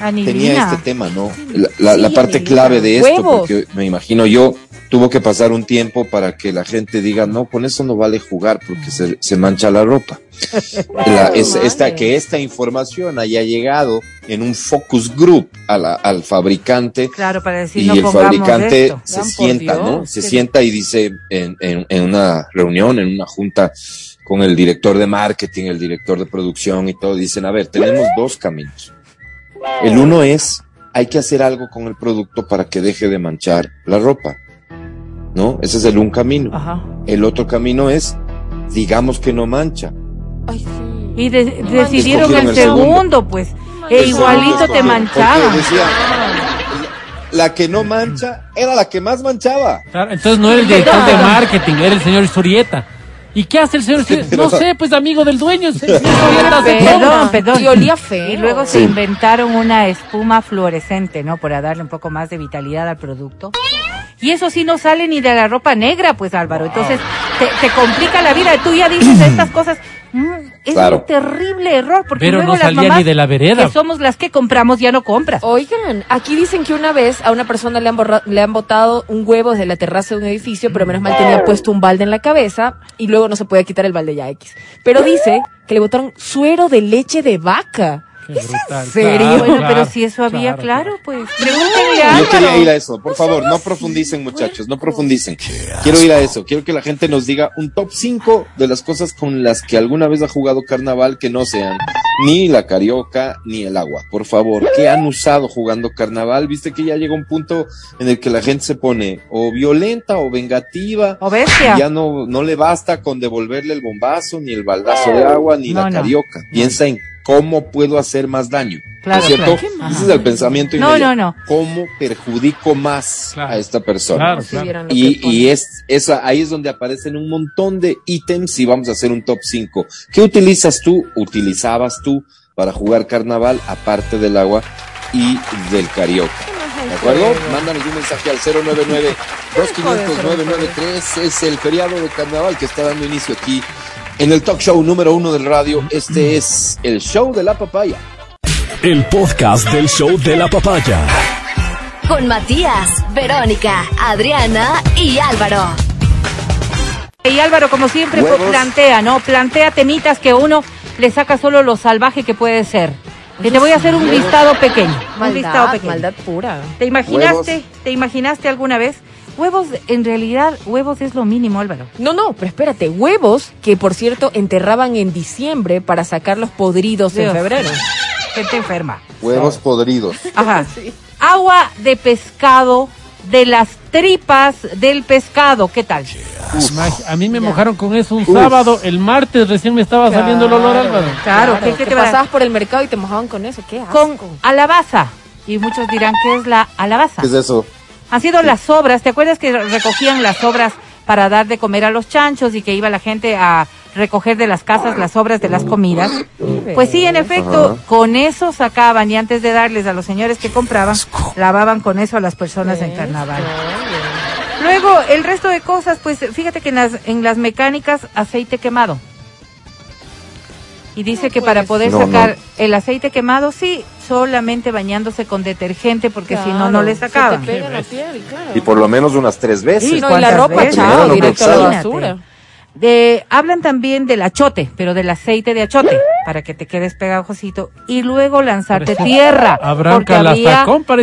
Anilina. tenía este tema, ¿no? La, la- la Sí, parte Anilina. clave de esto, Huevos. porque me imagino yo, tuvo que pasar un tiempo para que la gente diga, no, con eso no vale jugar porque se, se mancha la ropa. La- es- esta, que esta información haya llegado en un focus group a la- al fabricante Claro, para decir y no el fabricante esto. se sienta, Dios, ¿no? Se sienta y dice en, en- en una reunión, en una junta con el director de marketing, el director de producción y todo, dicen, a ver, tenemos dos caminos. El uno es, hay que hacer algo con el producto para que deje de manchar la ropa, ¿no? Ese es el un camino. Ajá. El otro camino es, digamos que no mancha. Ay, sí. Y de- decidieron el el segundo. segundo, pues. E igualito te manchaba. decía, la que no mancha era la que más manchaba. Claro, entonces no era el director de marketing, era el señor Surieta. ¿Y qué hace el señor? No sé, pues amigo del dueño. Perdón, perdón. Y olía feo. Y luego se inventaron una espuma fluorescente, ¿no? Para darle un poco más de vitalidad al producto. Y eso sí no sale ni de la ropa negra, pues Álvaro. Entonces te, te complica la vida. Tú ya dices estas cosas. Mm, es Claro. un terrible error porque Pero luego no las mamás ni de la vereda. que somos las que compramos ya no compras. Oigan, aquí dicen que una vez a una persona le han, borra- le han botado un huevo desde la terraza de un edificio, pero menos mal tenía puesto un balde en la cabeza y luego no se podía quitar el balde ya X. Pero dice que le botaron suero de leche de vaca. Brutal. serio? Claro, bueno, claro, pero si eso había, claro, claro. pues. Pregúntale a Yo quería ir a eso, por favor, no profundicen muchachos, no profundicen. Quiero ir a eso, quiero que la gente nos diga un top 5 de las cosas con las que alguna vez ha jugado carnaval que no sean ni la carioca ni el agua. Por favor, ¿qué han usado jugando carnaval? Viste que ya llega un punto en el que la gente se pone o violenta o vengativa. O bestia. Ya no, no le basta con devolverle el bombazo, ni el baldazo de agua, ni No, la no. carioca. Piensa en cómo puedo hacer más daño. Claro, ¿No es cierto? claro. Ese es el pensamiento No, inmediato. no, no. ¿Cómo perjudico más Claro. a esta persona? Claro, claro. Y, y es, esa, ahí es donde aparecen un montón de ítems y vamos a hacer un top 5. ¿Qué utilizas tú, utilizabas tú para jugar carnaval aparte del agua y del carioca? ¿De acuerdo? Mándanos un mensaje al 099 2500 Es el feriado de carnaval que está dando inicio aquí en el talk show número uno del radio. Este es el show de la papaya. El podcast del show de la papaya. Con Matías, Verónica, Adriana y Álvaro. Y Álvaro, como siempre, pues, plantea, ¿no? Plantea temitas que uno le saca solo lo salvaje que puede ser. Y te voy a hacer un listado pequeño. un listado pequeño. maldad pura. ¿Te imaginaste, Huevos. te imaginaste alguna vez Huevos, en realidad, huevos es lo mínimo, Álvaro. No, no, pero espérate, huevos que por cierto enterraban en diciembre para sacarlos podridos en febrero. Gente enferma. Huevos podridos. Ajá. Agua de pescado, de las tripas del pescado. ¿Qué tal? A mí me mojaron con eso un sábado, el martes recién me estaba saliendo el olor, Álvaro. Claro, ¿qué- qué que te pasabas por el mercado y te mojaban con eso, qué asco. Con alabaza. Y muchos dirán, ¿qué es la alabaza? ¿Qué es eso? Han sido las sobras. ¿Te acuerdas que recogían las sobras para dar de comer a los chanchos y que iba la gente a recoger de las casas las sobras de las comidas? Pues sí, en efecto, con eso sacaban y antes de darles a los señores que compraban, lavaban con eso a las personas en carnaval. Luego, el resto de cosas, pues fíjate que en las, en las mecánicas, aceite quemado. Y dice que para poder No, sacar no. el aceite quemado, sí, solamente bañándose con detergente, porque si no, no le Claro, sacaban. Se te pega en la piel, claro. Y por lo menos unas tres veces. Sí, y la ¿Cuántas ropa, chao, directo a la basura. De, hablan también del achote, pero del aceite de achote, para que te quedes pegajosito y luego lanzarte Parece- tierra. Porque ahí,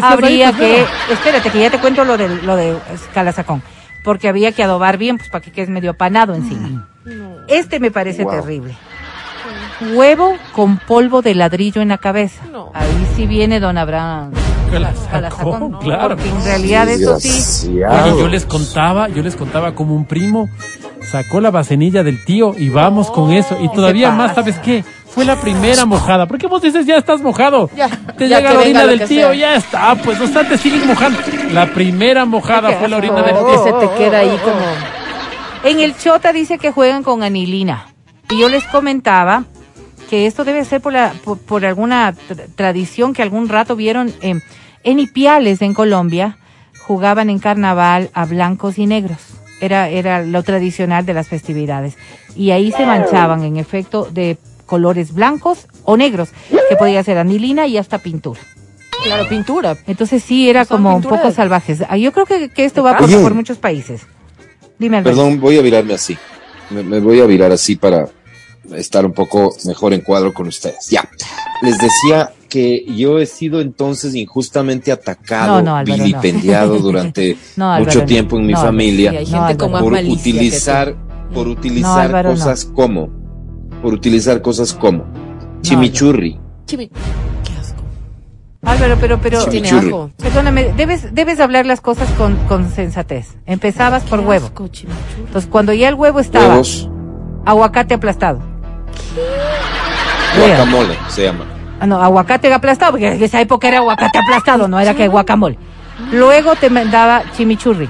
habría que, espérate que ya te cuento lo de, lo de Calazacón, porque había que adobar bien, pues para que quedes medio panado encima. Este me parece Wow. terrible. Huevo con polvo de ladrillo en la cabeza. No. Ahí sí viene don Abraham Calazacón, Calazacón, ¿no? claro. porque en realidad eso sí. Yo les contaba, yo les contaba como un primo sacó la vasenilla del tío y vamos con eso. Y todavía ¿qué más? ¿sabes qué? Fue la primera mojada. Porque vos dices, ya estás mojado. Ya, Te ya llega que la orina del que tío, sea. ya está. Pues, o sea, te sigues mojando. La primera mojada fue la orina del Que tío. se te queda ahí como... En el Chota dice que juegan con anilina. Y yo les comentaba que esto debe ser por, la, por, por alguna tra- tradición que algún rato vieron en, en Ipiales, en Colombia, jugaban en carnaval a blancos y negros. Era, era lo tradicional de las festividades. Y ahí se manchaban, en efecto, de colores blancos o negros, que podía ser anilina y hasta pintura. Claro, pintura. Entonces sí, era Son como un poco salvajes. Ah, Yo creo que, que esto va por, por muchos países. Dime, Alberto. Perdón, voy a virarme así. Me, me voy a virar así para estar un poco mejor en cuadro con ustedes. Ya. Les decía que yo he sido entonces injustamente atacado, No, no, Álvaro, no. vilipendiado durante No, Álvaro, mucho tiempo en mi familia Sí, hay gente con por utilizar, por utilizar Álvaro, no. cosas como, por utilizar cosas como chimichurri. Chimi- Qué asco. Álvaro, pero, pero, Tiene ajo. perdóname, debes, debes hablar las cosas con, con sensatez. Empezabas por Qué huevo. asco. Entonces, cuando ya el huevo estaba, Huevos, aguacate aplastado. Lea. guacamole se llama. Ah, no, aguacate aplastado, porque en esa época era aguacate aplastado, no era que guacamole. Luego te mandaba chimichurri.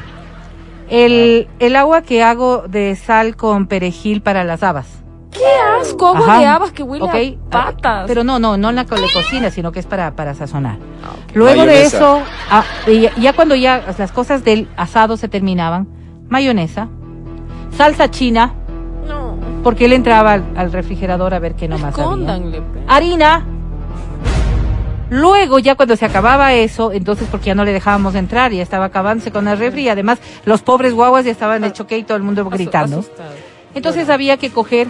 El, el agua que hago de sal con perejil para las habas. Qué asco, agua Ajá. de habas que huele Ok, a patas. Pero no, no, no en la cocina, sino que es para, para sazonar. Luego de Mayonesa. eso, ah, y ya, ya cuando ya las cosas del asado se terminaban, mayonesa, salsa china. Porque él entraba al, al refrigerador a ver qué nomás había. Harina. Luego, ya cuando se acababa eso, entonces porque ya no le dejábamos entrar, ya estaba acabándose con el refri, y además los pobres guaguas ya estaban de choque y todo el mundo gritando. Asustado. Entonces había que coger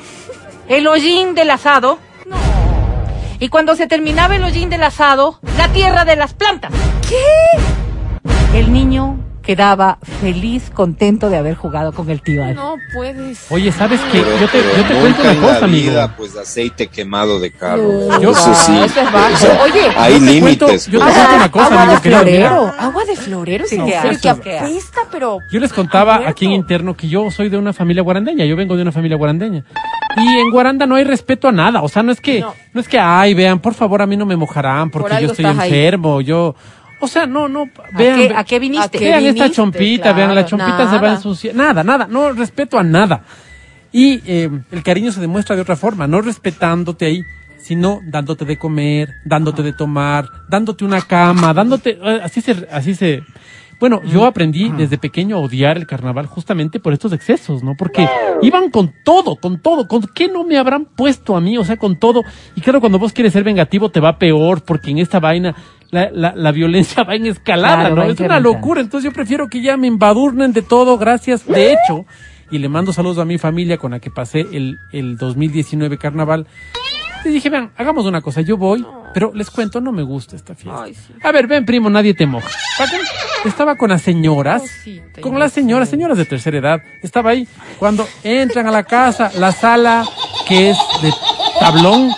el hollín del asado. Y cuando se terminaba el hollín del asado, la tierra de las plantas. ¿Qué? El niño quedaba feliz, contento de haber jugado con el tío. No puedes. Oye, ¿sabes qué? Pero- Yo te, yo te cuento una cosa, amigo. vida, pues aceite quemado de carro. No. Yo- eso sí. Eso es bajo. o sea, Oye, hay yo te cuento- límites. yo te pues. cuento una cosa, agua amigo de querido, mira. florero. Agua de florero, Sí, asco, que apesta, pero... Yo les contaba Abierto. aquí en interno que yo soy de una familia guarandeña, yo vengo de una familia guarandeña. Y en Guaranda no hay respeto a nada, o sea, no es que, no, No. es que, ay, vean, por favor, a mí no me mojarán porque Por yo estoy ahí. enfermo, yo, o sea, no, no, ¿A, vean, qué, ¿A qué viniste? ¿A qué? vean esta chompita, vean, la chompita se va a ensuciar, nada, nada, no respeto a nada. Y eh, el cariño se demuestra de otra forma, no respetándote ahí, sino dándote de comer, dándote de tomar, dándote una cama, dándote, eh, así se, así se, bueno, yo aprendí desde pequeño a odiar el carnaval justamente por estos excesos, ¿no? Porque iban con todo, con todo, con qué no me habrán puesto a mí, o sea, con todo. Y claro, cuando vos quieres ser vengativo te va peor, porque en esta vaina la, la, la violencia va en escalada, Claro, ¿no? Es una locura, entonces yo prefiero que ya me embadurnen de todo, gracias. De hecho, y le mando saludos a mi familia con la que pasé el, el 2019 carnaval. Y dije, vean, hagamos una cosa, yo voy Pero les cuento, no me gusta esta fiesta. Ay, sí. A ver, ven, primo, nadie te moja. Estaba con las señoras, Cosita con las señoras, señoras de tercera edad. Estaba ahí. Cuando entran a la casa, la sala que es de tablón,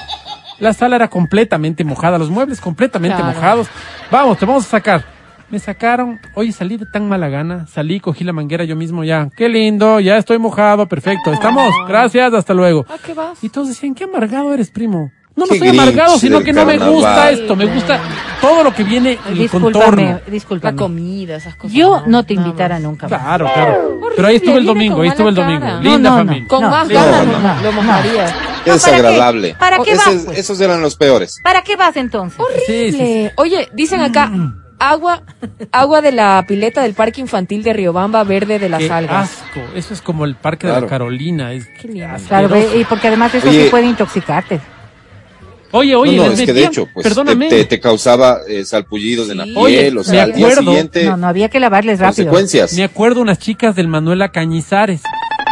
la sala era completamente mojada, los muebles completamente Claro. mojados. Vamos, te vamos a sacar. Me sacaron, oye, salí de tan mala gana, salí, cogí la manguera yo mismo ya. Qué lindo, ya estoy mojado, perfecto. Estamos, gracias, hasta luego. ¿A qué vas? Y todos decían, qué amargado eres, primo. No, no soy amargado, sino que no me gusta esto, me gusta todo lo que viene en el Discúlpame, contorno. La discúlpame. comida, esas cosas. Yo no te invitara nunca más. Claro, claro. Pero ahí estuve el domingo, ahí estuve el domingo. Linda No, no, no. familia. Con No, más no, ganas no, lo- no, lo no. mojaría. Qué No, ¿para qué? desagradable. ¿Para qué Ese- vas, pues? Esos eran los peores. ¿Para qué vas entonces? Sí, sí, sí. Oye, dicen acá, agua, agua de la pileta del parque infantil de Riobamba verde de las Qué algas. asco. Eso es como el parque de Claro. la Carolina. Es Qué. Claro, y porque además eso Oye. sí puede intoxicarte. Oye, oye, no, no, es que de hecho, pues, te, perdóname. te- te causaba eh, salpullidos en la piel, o sea, al día siguiente, No, no, había que lavarles rápido. consecuencias. Me acuerdo unas chicas del Manuela Cañizares.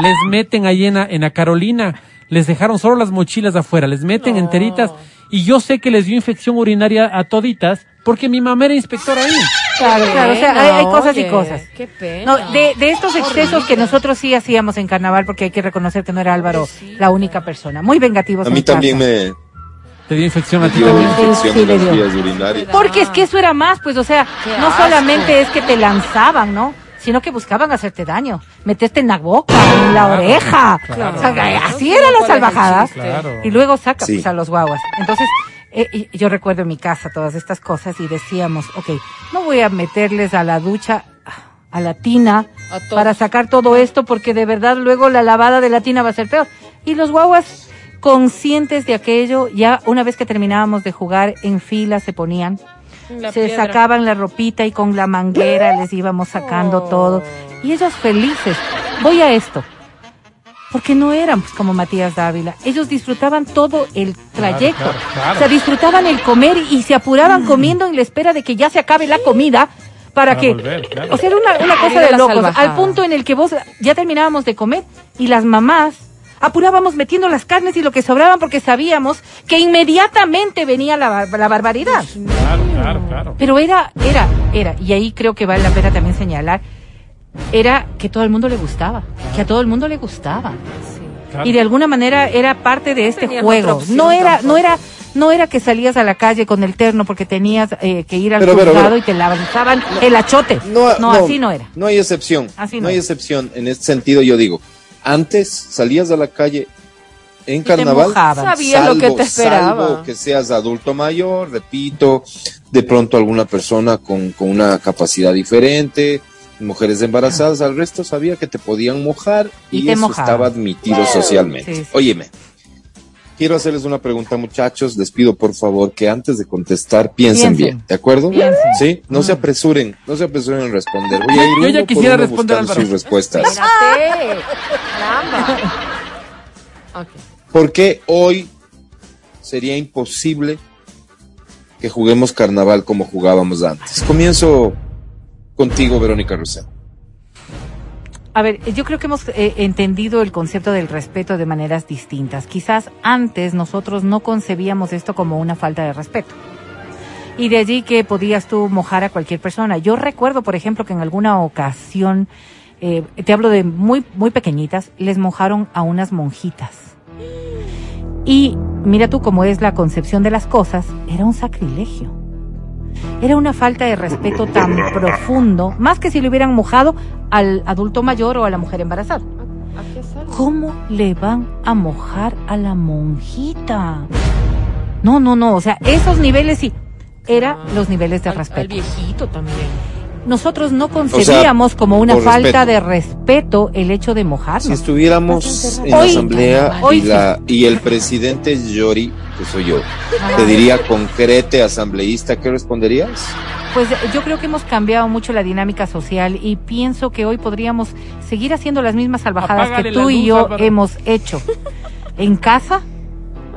Les meten ahí en la, en la Carolina. Les dejaron solo las mochilas afuera. Les meten enteritas. Y yo sé que les dio infección urinaria a toditas porque mi mamá era inspectora ahí. Claro, claro, o sea, hay, hay cosas y cosas. Qué pena. No, de, de estos excesos que nosotros sí hacíamos en carnaval, porque hay que reconocer que no era Álvaro la única persona. Muy vengativos A mí también casa. me Te dio infección a ti dio también. infección Sí, le las vías urinarias. Porque es que eso era más, pues, o sea, Qué no asco. solamente es que te lanzaban, ¿no? Sino que buscaban hacerte daño. Meterte en la boca, en la oreja. claro. O sea, Claro. así era la ¿Cuál es el salvajada. chiste? Claro. Y luego saca Sí. pues, a los guaguas. Entonces, eh, y yo recuerdo en mi casa todas estas cosas y decíamos, ok, no voy a meterles a la ducha, a la tina, A para sacar todo esto, porque de verdad luego la lavada de la tina va a ser peor. Y los guaguas, conscientes de aquello, ya una vez que terminábamos de jugar en fila, se ponían, La se piedra. sacaban la ropita y con la manguera les íbamos sacando Oh. todo. Y ellos felices. Voy a esto. Porque no eran pues, como Matías Dávila. Ellos disfrutaban todo el trayecto. claro, claro. O sea, disfrutaban el comer y se apuraban comiendo en la espera de que ya se acabe la comida para, Para que... volver, claro. O sea, era una, una cosa de locos. salvajada. Al punto en el que vos ya terminábamos de comer y las mamás apurábamos metiendo las carnes y lo que sobraban porque sabíamos que inmediatamente venía la, bar- la barbaridad. Claro, claro, claro. Pero era, era, era, y ahí creo que vale la pena también señalar, era que todo el mundo le gustaba, que a todo el mundo le gustaba. claro. Y de alguna manera era parte de este tenías juego. No era, tampoco. no era, no era que salías a la calle con el terno porque tenías eh, que ir al Pero, pero, juzgado pero- y te lanzaban el achote. No, así no era. No hay excepción. Así no, no hay excepción. En este sentido, yo digo, antes salías a la calle en carnaval. Sabías lo que te esperaba. salvo que seas adulto mayor, repito, de pronto alguna persona con, con una capacidad diferente, mujeres embarazadas, al resto sabía que te podían mojar Y y, te eso mojaban. estaba admitido socialmente. Sí, sí. Óyeme, quiero hacerles una pregunta, muchachos. Les pido por favor que antes de contestar piensen, Piensen. bien, ¿de acuerdo? Piensen. Sí, no se apresuren, no se apresuren en responder. Voy a ir Yo ya quisiera responder, buscando sus respuestas. Espérate. Caramba. Ok. ¿Por qué hoy sería imposible que juguemos carnaval como jugábamos antes? Comienzo contigo, Verónica Rosell. A ver, yo creo que hemos eh, entendido el concepto del respeto de maneras distintas. Quizás antes nosotros no concebíamos esto como una falta de respeto. Y de allí que podías tú mojar a cualquier persona. Yo recuerdo, por ejemplo, que en alguna ocasión, eh, te hablo de muy, muy pequeñitas, les mojaron a unas monjitas. Y mira tú cómo es la concepción de las cosas, era un sacrilegio. Era una falta de respeto tan profundo, más que si le hubieran mojado al adulto mayor o a la mujer embarazada. ¿Cómo le van a mojar a la monjita? No, no, no, o sea, esos niveles sí, eran Ah, los niveles de Al- Al respeto. viejito también. Nosotros no concebíamos como una falta respeto. de respeto el hecho de mojarnos. Si estuviéramos en Hoy- asamblea hoy y, la, y el presidente Yori, que soy yo, Ajá. te diría concrete asambleísta, ¿qué responderías? Pues eh, yo creo que hemos cambiado mucho la dinámica social y pienso que hoy podríamos seguir haciendo las mismas salvajadas Apágale que tú la y yo hemos hecho en casa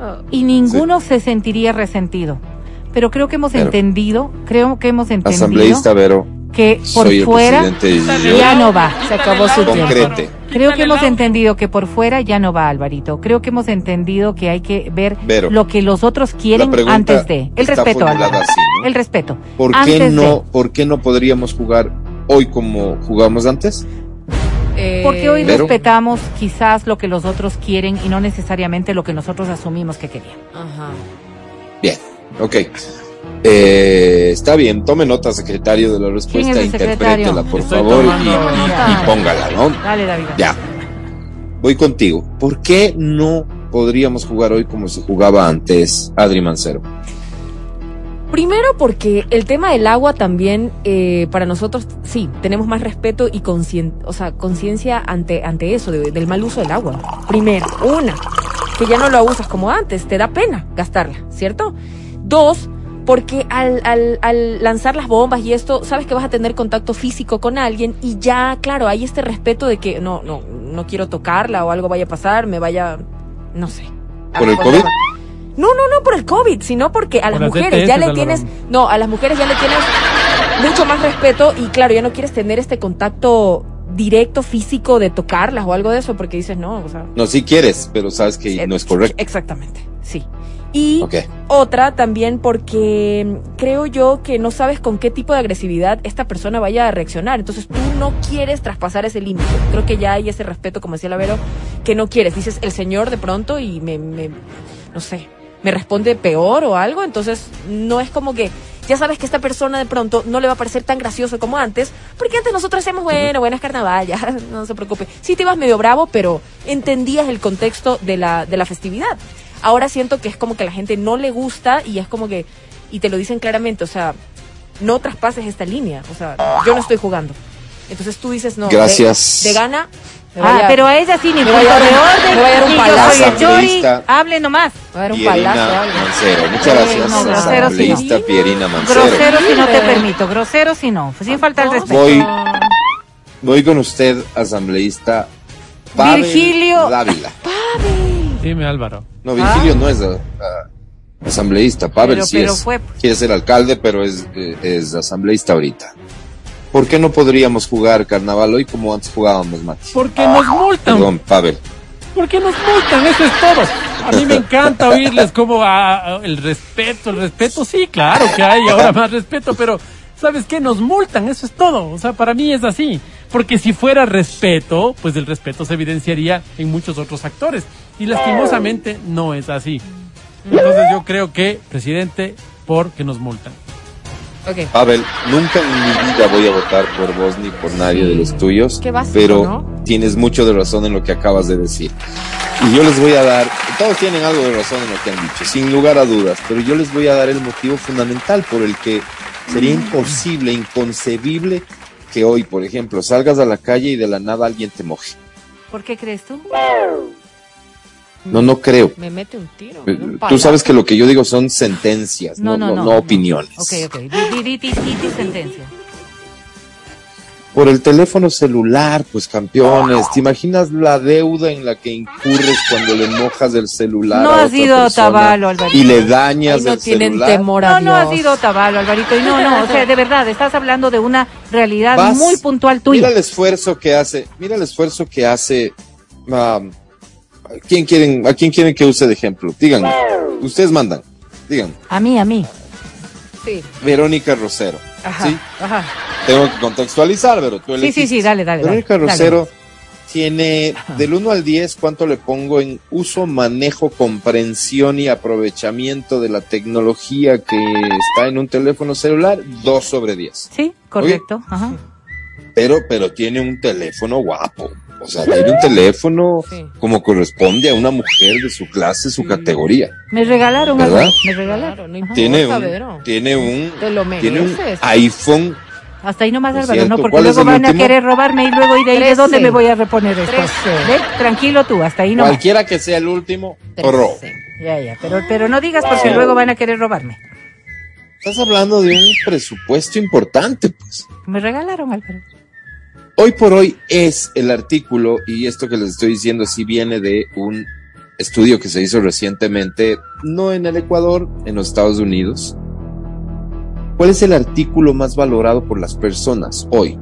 Ah, y ninguno se sentiría resentido. Pero creo que hemos Pero- entendido, creo que hemos entendido Asambleísta Vero. Que por Soy fuera ya no va. Se acabó su tiempo. concrete. Creo que hemos entendido que por fuera ya no va, Alvarito. Creo que hemos entendido que hay que ver Vero, lo que los otros quieren antes de. El respeto, así, ¿no? El respeto. ¿Por qué no, de. por qué no podríamos jugar hoy como jugamos antes? Eh, Porque hoy respetamos quizás lo que los otros quieren y no necesariamente lo que nosotros asumimos que querían. Ajá. Bien, ok. Eh, está bien, tome nota, secretario de la respuesta, interprétela, por Estoy favor, y, tomando y- nota. y póngala, ¿no? Dale, David. Ya. Voy contigo. ¿Por qué no podríamos jugar hoy como se jugaba antes, Adri Mancero? Primero porque el tema del agua también eh, para nosotros sí tenemos más respeto y concien, o sea, conciencia ante ante eso de- del mal uso del agua. Primero, una que ya no lo usas como antes, te da pena gastarla, ¿cierto? Dos, porque al, al, al lanzar las bombas y esto, sabes que vas a tener contacto físico con alguien y ya, claro, hay este respeto de que no, no, no quiero tocarla o algo vaya a pasar, me vaya, no sé. ¿Por el. COVID? No, no, no por el COVID, sino porque a las las mujeres ya le tienes, no, a las mujeres ya le tienes mucho más respeto y claro, ya no quieres tener este contacto directo físico de tocarlas o algo de eso porque dices, no, o sea, No, si quieres, pero sabes que no es correcto. Exactamente, sí. Y otra también porque creo yo que no sabes con qué tipo de agresividad esta persona vaya a reaccionar. Entonces tú no quieres traspasar ese límite. Creo que ya hay ese respeto, como decía la Vero, que no quieres. Dices el señor de pronto y me, me no sé, me responde peor o algo. Entonces no es como que ya sabes que esta persona de pronto no le va a parecer tan gracioso como antes. Porque antes nosotros hacemos, bueno, buenas carnaval, ya, no se preocupe. Sí te ibas medio bravo, pero entendías el contexto de la, de la festividad. Ahora siento que es como que a la gente no le gusta y es como que, y te lo dicen claramente, o sea, no traspases esta línea, o sea, yo no estoy jugando. Entonces tú dices, no, de- Gracias. De, gana, me Ah, a- pero a ella sí, ni voy de a dar un- orden. me voy a dar un ni yo soy palazo. Hable nomás. me voy a dar un palazo. Pierina algo. Mancero. Muchas gracias, no, grosero sí no. asambleísta Pierina Mancero. Grosero si no te permito. Grosero si no. Sin falta el No, respeto. Voy, voy con usted, asambleísta Pavel Virgilio. Dávila. Dime, Álvaro. No, Virgilio no es ah, ah, asambleísta. Pavel Pero- sí pero es. fue, pues. Quiere ser alcalde, pero es, eh, es asambleísta ahorita. ¿Por qué no podríamos jugar carnaval hoy como antes jugábamos, Mati? Porque nos multan. Perdón, Pavel. Porque nos multan, eso es todo. A mí me encanta oírles como a- a- el respeto, el respeto, sí, claro que hay ahora más respeto, pero ¿sabes qué? Nos multan, eso es todo. O sea, para mí es así. Porque si fuera respeto, pues el respeto se evidenciaría en muchos otros actores. Y lastimosamente no es así. Entonces yo creo que, presidente, porque nos multan. Ok. Pavel, nunca en mi vida voy a votar por vos ni por nadie de los tuyos, Qué básico, pero ¿no? tienes mucho de razón en lo que acabas de decir. Y yo les voy a dar, todos tienen algo de razón en lo que han dicho, sin lugar a dudas, pero yo les voy a dar el motivo fundamental por el que sería imposible, inconcebible que hoy, por ejemplo, salgas a la calle y de la nada alguien te moje. ¿Por qué crees tú? No, no creo. Me mete un tiro. un Tú sabes que lo que yo digo son sentencias, no, no, no, opiniones. Ok, ok. Sentencia. Por el teléfono celular, pues campeones. ¿Te imaginas la deuda en la que incurres cuando le mojas el celular? No a has otra ido a persona Tabalo, Alvarito. Y le Ay, dañas no el tienen celular. temor a No, no has Dios. ido a Tabalo, Alvarito. Y no, no, o sea, de verdad, estás hablando de una realidad Vas- muy puntual tuya. Mira el esfuerzo que hace, mira el esfuerzo que hace. um, ¿a quién quieren, ¿A quién quieren que use de ejemplo? Díganme. Ustedes mandan. Digan. A mí, a mí. Sí. Verónica Rosero. Ajá. ¿sí? Ajá. Tengo que contextualizar, pero tú Sí, elegiste. sí, sí, dale, dale. Verónica dale, Rosero tiene del 1 al 10, ¿cuánto le pongo en uso, manejo, comprensión y aprovechamiento de la tecnología que está en un teléfono celular? 2 sobre 10. dale. Sí, correcto. Ajá. Pero, pero tiene un teléfono guapo. O sea, tiene un teléfono Sí. como corresponde a una mujer de su clase, su categoría. Me regalaron ¿Verdad? algo. Me regalaron. Ajá. Tiene un, tiene un, Te lo tiene un iPhone. Hasta ahí nomás, Álvaro, no, porque ¿cuál es luego van a querer robarme y luego y de ahí de Trece. dónde me voy a reponer esto. Tranquilo tú, hasta ahí nomás. Cualquiera que sea el último, robo. Ya, ya, pero, pero no digas porque Sí. luego van a querer robarme. Estás hablando de un presupuesto importante, pues. Me regalaron, Álvaro. Hoy por hoy es el artículo, y esto que les estoy diciendo sí viene de un estudio que se hizo recientemente, no en el Ecuador, en los Estados Unidos, ¿Cuál es el artículo más valorado por las personas hoy?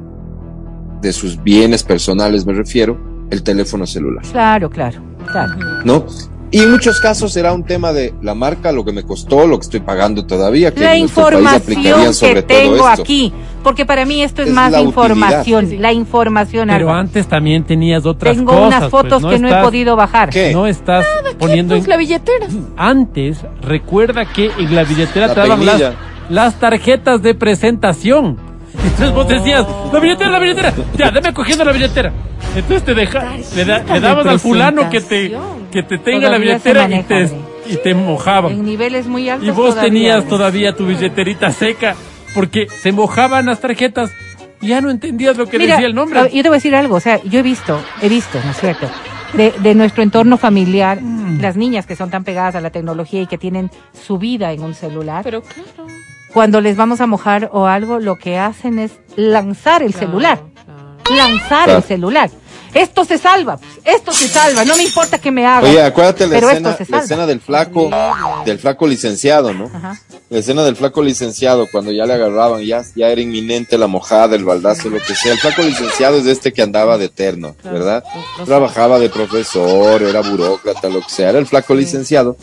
De sus bienes personales me refiero, el teléfono celular, Claro, claro, claro. ¿no? Y en muchos casos será un tema de la marca, lo que me costó, lo que estoy pagando todavía, que La en país información aplicarían sobre que todo tengo esto. aquí, porque para mí esto es, Es más la información, utilidad. la información. Pero antes también tenías otras Tengo cosas. unas fotos pues, no que no he podido bajar. ¿Qué? No estás poniendo Pues en... la billetera. Antes, recuerda que en la billetera La te daban las, las tarjetas de presentación. Entonces vos decías, la billetera, la billetera. Ya, dame cogiendo la billetera. Entonces te deja, le, da- le dabas al fulano que te, que te tenga la billetera y te, y te mojaban. En niveles muy altos. Y vos todavía, tenías todavía tu billetera seca porque se mojaban las tarjetas y ya no entendías lo que Mira, decía el nombre. Yo te voy a decir algo, o sea, yo he visto, he visto, ¿no es cierto? De, de nuestro entorno familiar, Mm. las niñas que son tan pegadas a la tecnología y que tienen su vida en un celular, Pero claro. Cuando les vamos a mojar o algo, lo que hacen es lanzar el celular, claro. lanzar Claro. el celular. Esto se salva, pues, esto se salva, no me importa que me haga. Oye, acuérdate la escena, la escena del flaco, del flaco licenciado, ¿no? Ajá. La escena del flaco licenciado, cuando ya le agarraban, ya, ya era inminente la mojada, el baldazo, lo que sea. El flaco licenciado es este que andaba de eterno, ¿verdad? Trabajaba de profesor, era burócrata, lo que sea. Era el flaco licenciado.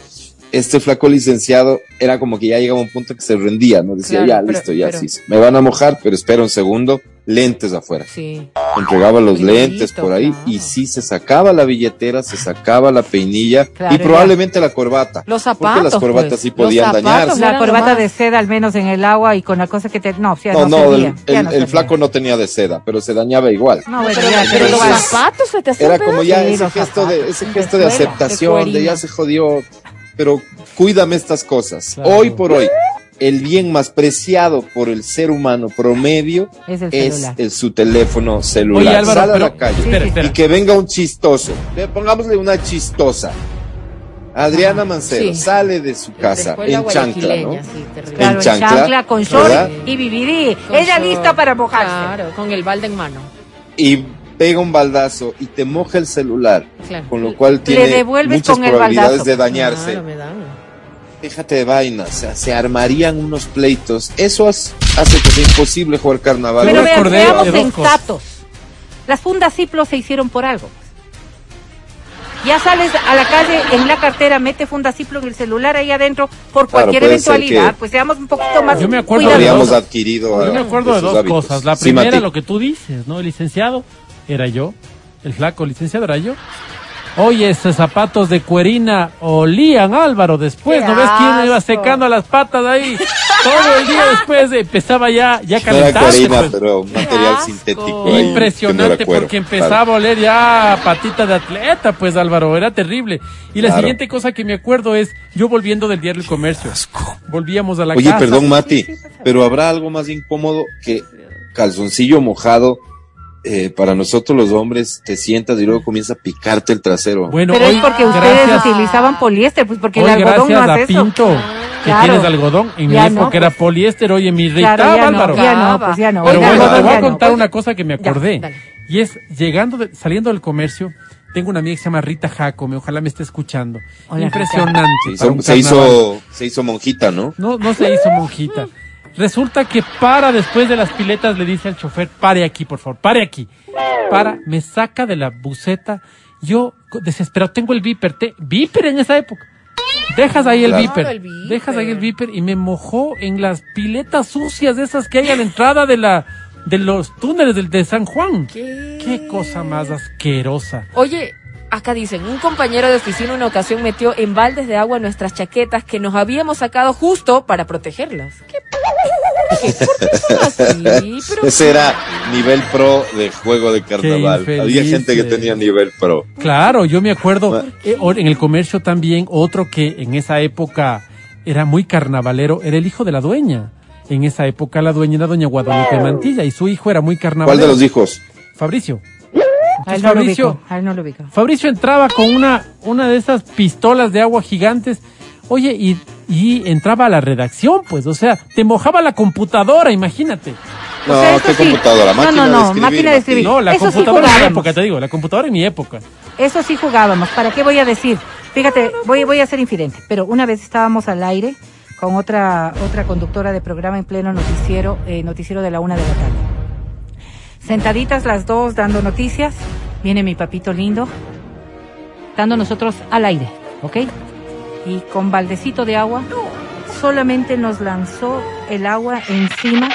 Este flaco licenciado era como que ya llegaba a un punto que se rendía, ¿no? Decía, Claro, ya, pero- listo, ya, pero- sí. Me van a mojar, pero espera un segundo. Lentes afuera. Sí. Entregaba los lentes por ahí claro. y sí se sacaba la billetera, se sacaba la peinilla Claro, y probablemente la corbata. Los Porque zapatos. las corbatas pues. sí Los podían zapatos dañarse. La corbata de seda, al menos en el agua y con la cosa que te. No, ya No, no, no, servía, el, ya el- no el servía. flaco no tenía de seda, pero se dañaba igual. No, bueno, Pero, ya, pero los zapatos se te hacían Era como ya Sí, ese gesto de, ese gesto de aceptación, de, ya se jodió, pero cuídame estas cosas. Claro. Hoy por hoy, el bien más preciado por el ser humano promedio Es el es celular. el- su teléfono celular. Oye Álvaro, Sal a pero la calle. espera, Sí, espera. y que venga un chistoso. Le pongámosle una chistosa. Adriana Mancero Sí. sale de su casa en chancla, ¿no? sí. Claro, en chancla, chancla, con short ¿verdad? y vividí. Con Ella short. lista para mojarse. Claro, con el balde en mano. Y pega un baldazo y te moja el celular, Claro. con lo cual tiene muchas probabilidades de dañarse. Claro, me de vainas, o sea, se armarían unos pleitos. Eso hace que sea imposible jugar carnaval. Pero vean, cosas. sensatos. Las fundas Ciplo se hicieron por algo. Ya sales a la calle en la cartera, mete funda Ciplo en el celular ahí adentro por Claro, cualquier eventualidad. que- Pues seamos un poquito más Yo me acuerdo de cuidadosos. habríamos dos- adquirido. Yo me acuerdo de dos hábitos. cosas. La Sí, primera, Mati. lo que tú dices, ¿no? El licenciado era yo. El flaco licenciado era yo. Oye, esos zapatos de cuerina olían, Álvaro, después. ¡Qué ¿No ves quién iba asco! secando las patas ahí? Todo el día después empezaba ya, ya No era calentarse. cuerina, pues. pero un material asco. sintético. ahí, no Impresionante cuero, porque empezaba a oler ya patita de atleta, pues Álvaro, era terrible. Y la Claro. siguiente cosa que me acuerdo es yo volviendo del diario El Comercio. Volvíamos a la Oye, casa. perdón, Mati, pero habrá algo más incómodo que calzoncillo mojado. Eh, para nosotros los hombres, te sientas y luego comienza a picarte el trasero. Bueno, Pero hoy, es porque ustedes gracias, utilizaban poliéster, pues porque hoy el algodón gracias no a hace eso. Pinto, que Claro. tienes algodón. En Ya mi no, época era poliéster, oye, me irritaba, Claro, ya no, Álvaro. ya no, pues ya no. Pero Oiga, bueno, te voy a no. contar una cosa que me acordé. y es, llegando, de- saliendo del comercio, tengo una amiga que se llama Rita Jacome, ojalá me esté escuchando. Hola, Impresionante. se, hizo, se hizo monjita, ¿no? No, no se hizo monjita. Resulta que para después de las piletas, le dice al chofer, pare aquí, por favor, pare aquí. Para, me saca de la buceta. Yo, desesperado, tengo el viper, te, viper en esa época. Dejas ahí el Claro. viper, dejas ahí el viper y me mojó en las piletas sucias esas que hay a la entrada de la, de los túneles del, de San Juan. ¿Qué? Qué cosa más asquerosa. Oye, acá dicen, un compañero de oficina una ocasión metió en baldes de agua nuestras chaquetas que nos habíamos sacado justo para protegerlas. ¿Qué? ¿Qué? ¿Por qué son así? Pero Ese era nivel pro de juego de carnaval. Había gente que tenía nivel pro. Claro, yo me acuerdo eh, en el comercio también otro que en esa época era muy carnavalero, era el hijo de la dueña. En esa época la dueña era doña Guadalupe Mantilla y su hijo era muy ¿Cuál carnavalero. de los hijos? Fabricio. A él Entonces, no lo Fabricio, ubico, a él no lo ubico. Fabricio entraba con una, una de esas pistolas de agua gigantes. Oye, y, y entraba a la redacción, pues, o sea, te mojaba la computadora, imagínate. O No, sea, ¿qué sí. computadora? No, Máquina no, no, de escribir. máquina de escribir. No, la Eso sí computadora en mi época, te digo, la computadora en mi época. Eso sí jugábamos. ¿Para qué voy a decir? Fíjate, voy, voy a ser infidente. Pero una vez estábamos al aire con otra, otra conductora de programa en pleno noticiero, eh, noticiero de la una de la tarde. Sentaditas las dos dando noticias, viene mi papito lindo, dando nosotros al aire, ¿ok? Y con baldecito de agua, solamente nos lanzó el agua encima.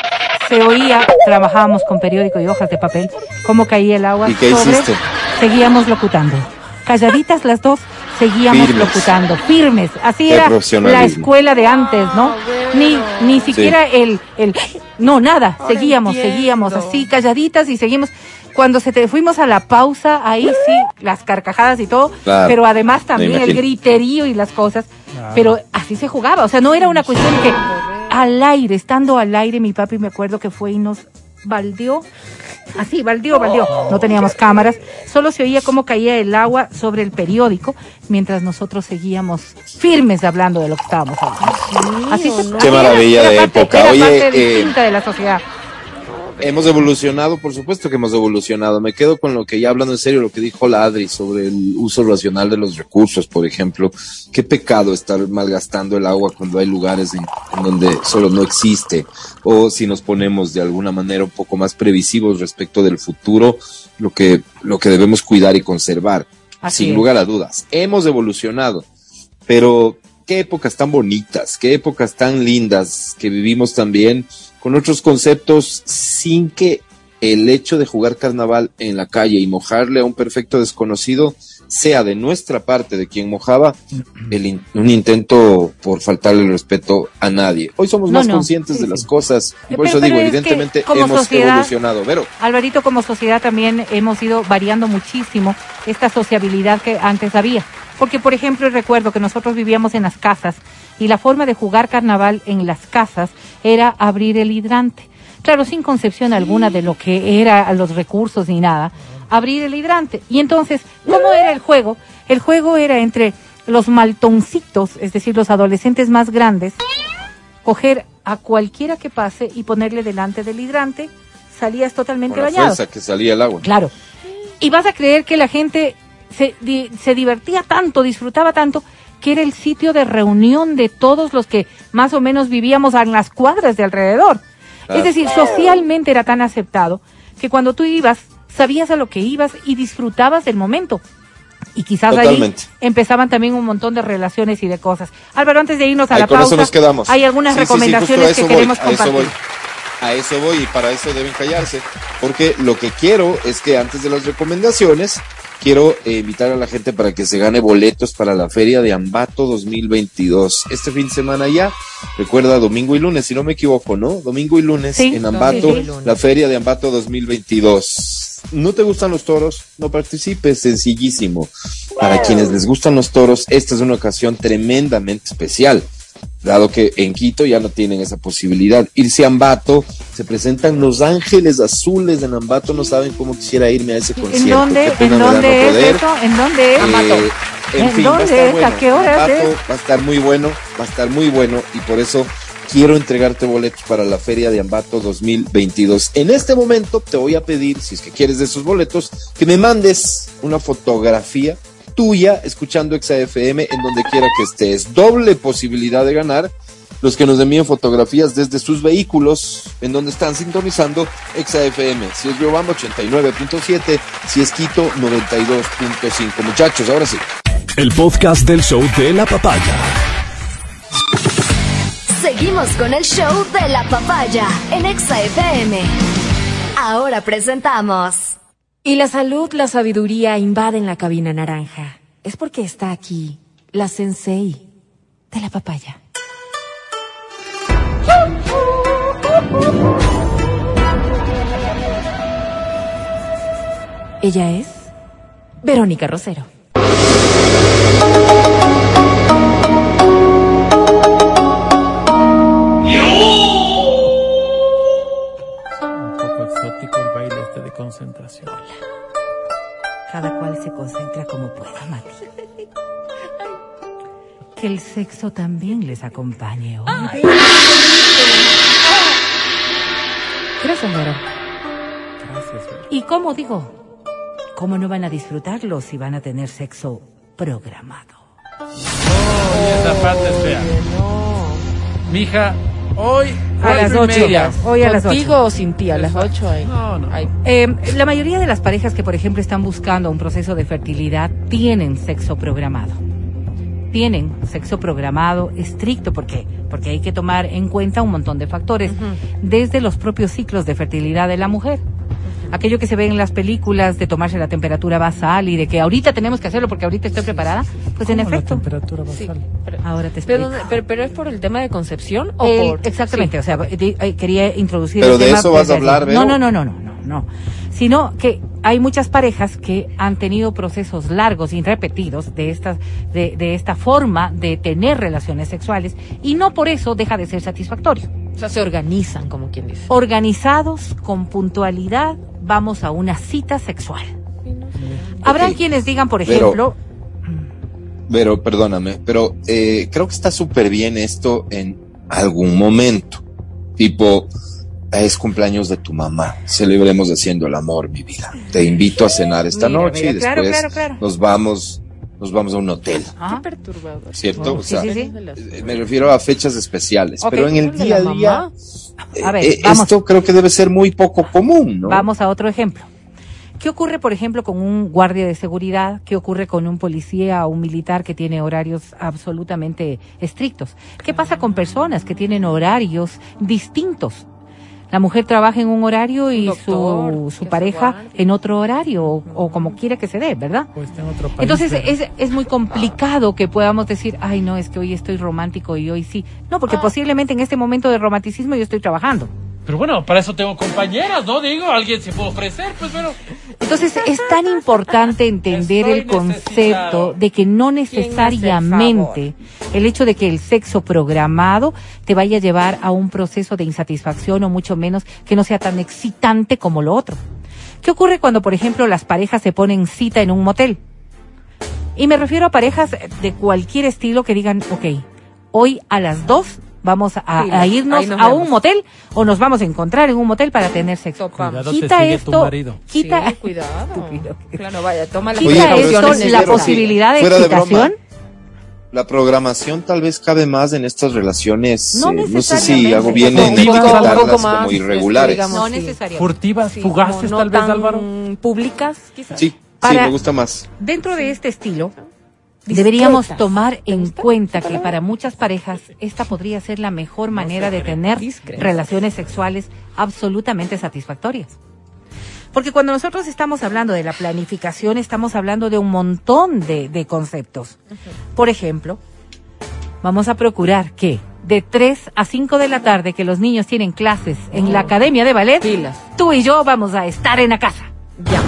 Se oía, trabajábamos con periódico y hojas de papel, cómo caía el agua ¿Y qué sobre. hiciste? Seguíamos locutando. Calladitas las dos, seguíamos Firmes. locutando, firmes. Así era la escuela de antes, ¿no? Ni, ni siquiera el, el, no, nada, seguíamos, seguíamos así, calladitas y seguimos. Cuando se te fuimos a la pausa, ahí sí, las carcajadas y todo, Claro, pero además también el griterío y las cosas, pero así se jugaba, o sea, no era una cuestión que al aire, estando al aire, mi papi me acuerdo que fue y nos baldeó, así, baldeó, baldeó, no teníamos cámaras, solo se oía cómo caía el agua sobre el periódico, mientras nosotros seguíamos firmes hablando de lo que estábamos hablando. Así se, Qué así maravilla era de parte- época. era Oye, parte eh, distinta de la sociedad. Hemos evolucionado, por supuesto que hemos evolucionado. Me quedo con lo que ya hablando en serio, lo que dijo la Adri sobre el uso racional de los recursos, por ejemplo. Qué pecado estar malgastando el agua cuando hay lugares en, en donde solo no existe. O si nos ponemos de alguna manera un poco más previsivos respecto del futuro, lo que, lo que debemos cuidar y conservar. Así sin es. lugar a dudas. Hemos evolucionado, pero qué épocas tan bonitas, qué épocas tan lindas que vivimos también con otros conceptos sin que el hecho de jugar carnaval en la calle y mojarle a un perfecto desconocido sea de nuestra parte, de quien mojaba, el in- un intento por faltarle el respeto a nadie. Hoy somos No, más no. conscientes Sí, de las cosas y por Pero- eso digo, pero es evidentemente hemos sociedad- evolucionado. Vero, Alvarito, como sociedad también hemos ido variando muchísimo esta sociabilidad que antes había. Porque, por ejemplo, recuerdo que nosotros vivíamos en las casas y la forma de jugar carnaval en las casas era abrir el hidrante. Claro, sin concepción alguna de lo que era los recursos ni nada, abrir el hidrante. Y entonces, ¿cómo era el juego? El juego era entre los maltoncitos, es decir, los adolescentes más grandes, coger a cualquiera que pase y ponerle delante del hidrante, salías totalmente con la bañado. que salía el agua. Claro. Y vas a creer que la gente se, di- se divertía tanto, disfrutaba tanto, que era el sitio de reunión de todos los que más o menos vivíamos en las cuadras de alrededor. Es decir, socialmente era tan aceptado que cuando tú ibas, sabías a lo que ibas y disfrutabas del momento. Y quizás Totalmente. ahí empezaban también un montón de relaciones y de cosas. Álvaro, antes de irnos a Ay, la pausa, eso nos quedamos. hay algunas Sí, sí, sí, justo a recomendaciones que voy, queremos eso compartir. A eso voy y para eso deben callarse. Porque lo que quiero es que antes de las recomendaciones, quiero invitar a la gente para que se gane boletos para la Feria de Ambato 2022. Este fin de semana ya, recuerda, domingo y lunes, si no me equivoco, ¿no? Domingo y lunes Sí, en Ambato, sí, sí. la Feria de Ambato 2022. ¿No te gustan los toros? No participes, sencillísimo. Para quienes les gustan los toros, esta es una ocasión tremendamente especial dado que en Quito ya no tienen esa posibilidad. Irse a Ambato, se presentan Los Ángeles Azules en Ambato, no saben cómo quisiera irme a ese concierto. ¿En dónde, ¿en dónde es poder. eso? ¿En dónde es? Eh, en ¿En fin, va a dónde estar es? bueno. ¿A qué horas Ambato es? va a estar muy bueno, va a estar muy bueno y por eso quiero entregarte boletos para la Feria de Ambato 2022. En este momento te voy a pedir, si es que quieres de esos boletos, que me mandes una fotografía tuya escuchando XAFM en donde quiera que estés. Doble posibilidad de ganar los que nos envíen fotografías desde sus vehículos en donde están sintonizando XAFM. Si es Riobamba 89.7, si es Quito 92.5. Muchachos, ahora sí. El podcast del show de la papaya. Seguimos con el show de la papaya en Exa FM. Ahora presentamos. Y la salud, la sabiduría invaden la cabina naranja. Es porque está aquí la sensei de la papaya. Ella es Verónica Rosero. Concentración. Cada cual se concentra como pueda, Mati. Que el sexo también les acompañe hoy. Gracias, Vero. Gracias. ¿Y cómo digo? ¿Cómo no van a disfrutarlo si van a tener sexo programado? Y esa parte es fea. Mija, hoy A las ocho. Hoy a las Contigo ocho. o sin ti, a las 8 ahí. No, no. Eh, la mayoría de las parejas que, por ejemplo, están buscando un proceso de fertilidad tienen sexo programado. Tienen sexo programado estricto. ¿Por qué? Porque hay que tomar en cuenta un montón de factores, desde los propios ciclos de fertilidad de la mujer. Aquello que se ve en las películas de tomarse la temperatura basal y de que ahorita tenemos que hacerlo porque ahorita estoy preparada, pues en ¿Cómo la efecto. temperatura Sí, basal? pero, Ahora te pero, explico. pero, pero es por el tema de concepción o El- por exactamente, Sí. o sea, di- eh, quería introducir Pero el de tema eso vas a hablar. No, no, no, no, no, no, no. Sino que hay muchas parejas que han tenido procesos largos y repetidos de estas de, de esta forma de tener relaciones sexuales y no por eso deja de ser satisfactorio. Sea, se organizan, como quien dice. Organizados con puntualidad vamos a una cita sexual. Habrá Ok. quienes digan, por ejemplo, Pero, perdóname, pero eh, creo que está súper bien esto en algún momento. Tipo, es cumpleaños de tu mamá. Celebremos haciendo el amor, mi vida. Te invito a cenar esta Mira, noche mira, y claro, después claro, claro. nos vamos, nos vamos a un hotel. ajá, Qué perturbador. ¿Cierto? O Sí, sea, sí, sí. eh, me refiero a fechas especiales, pero en el ¿De día a día, eh, A ver, eh, esto creo que debe ser muy poco común, ¿no? Vamos a otro ejemplo. ¿Qué ocurre, por ejemplo, con un guardia de seguridad? ¿Qué ocurre con un policía o un militar que tiene horarios absolutamente estrictos? ¿Qué pasa con personas que tienen horarios distintos? La mujer trabaja en un horario y Un doctor, su, su pareja guarde. en otro horario o, o como quiera que se dé, ¿verdad? O está en otro país, Entonces pero- es, es muy complicado que podamos decir, ay no, es que hoy estoy romántico y hoy sí. No, porque posiblemente en este momento de romanticismo yo estoy trabajando. Pero bueno, para eso tengo compañeras, ¿no? Digo, alguien se puede ofrecer, pues bueno. Entonces es tan importante entender Estoy el concepto de que no necesariamente el hecho de que el sexo programado te vaya a llevar a un proceso de insatisfacción o mucho menos que no sea tan excitante como lo otro. ¿Qué ocurre cuando, por ejemplo, las parejas se ponen cita en un motel? Y me refiero a parejas de cualquier estilo que digan, ok, hoy a las dos vamos a, Sí, a irnos a un vemos. motel o nos vamos a encontrar en un motel para tener sexo. Cuidado, te Quita esto, marido. quita, Sí, cuidado. Claro, vaya, toma las quita esto la sí, posibilidad de excitación. La programación tal vez cabe más en estas relaciones, No eh, no sé si hago bien en etiquetarlas como irregulares. digamos, no sí. necesariamente. Furtivas, Sí, fugaces, no tal vez, Álvaro. públicas, quizás. Sí, sí, Para- me gusta más. Dentro de este estilo, deberíamos tomar en cuenta que para muchas parejas esta podría ser la mejor manera de tener relaciones sexuales absolutamente satisfactorias. Porque cuando nosotros estamos hablando de la planificación, estamos hablando de un montón de, de conceptos. Por ejemplo, vamos a procurar que de 3 a 5 de la tarde que los niños tienen clases en la academia de ballet, Pilas. tú y yo vamos a estar en la casa. Ya,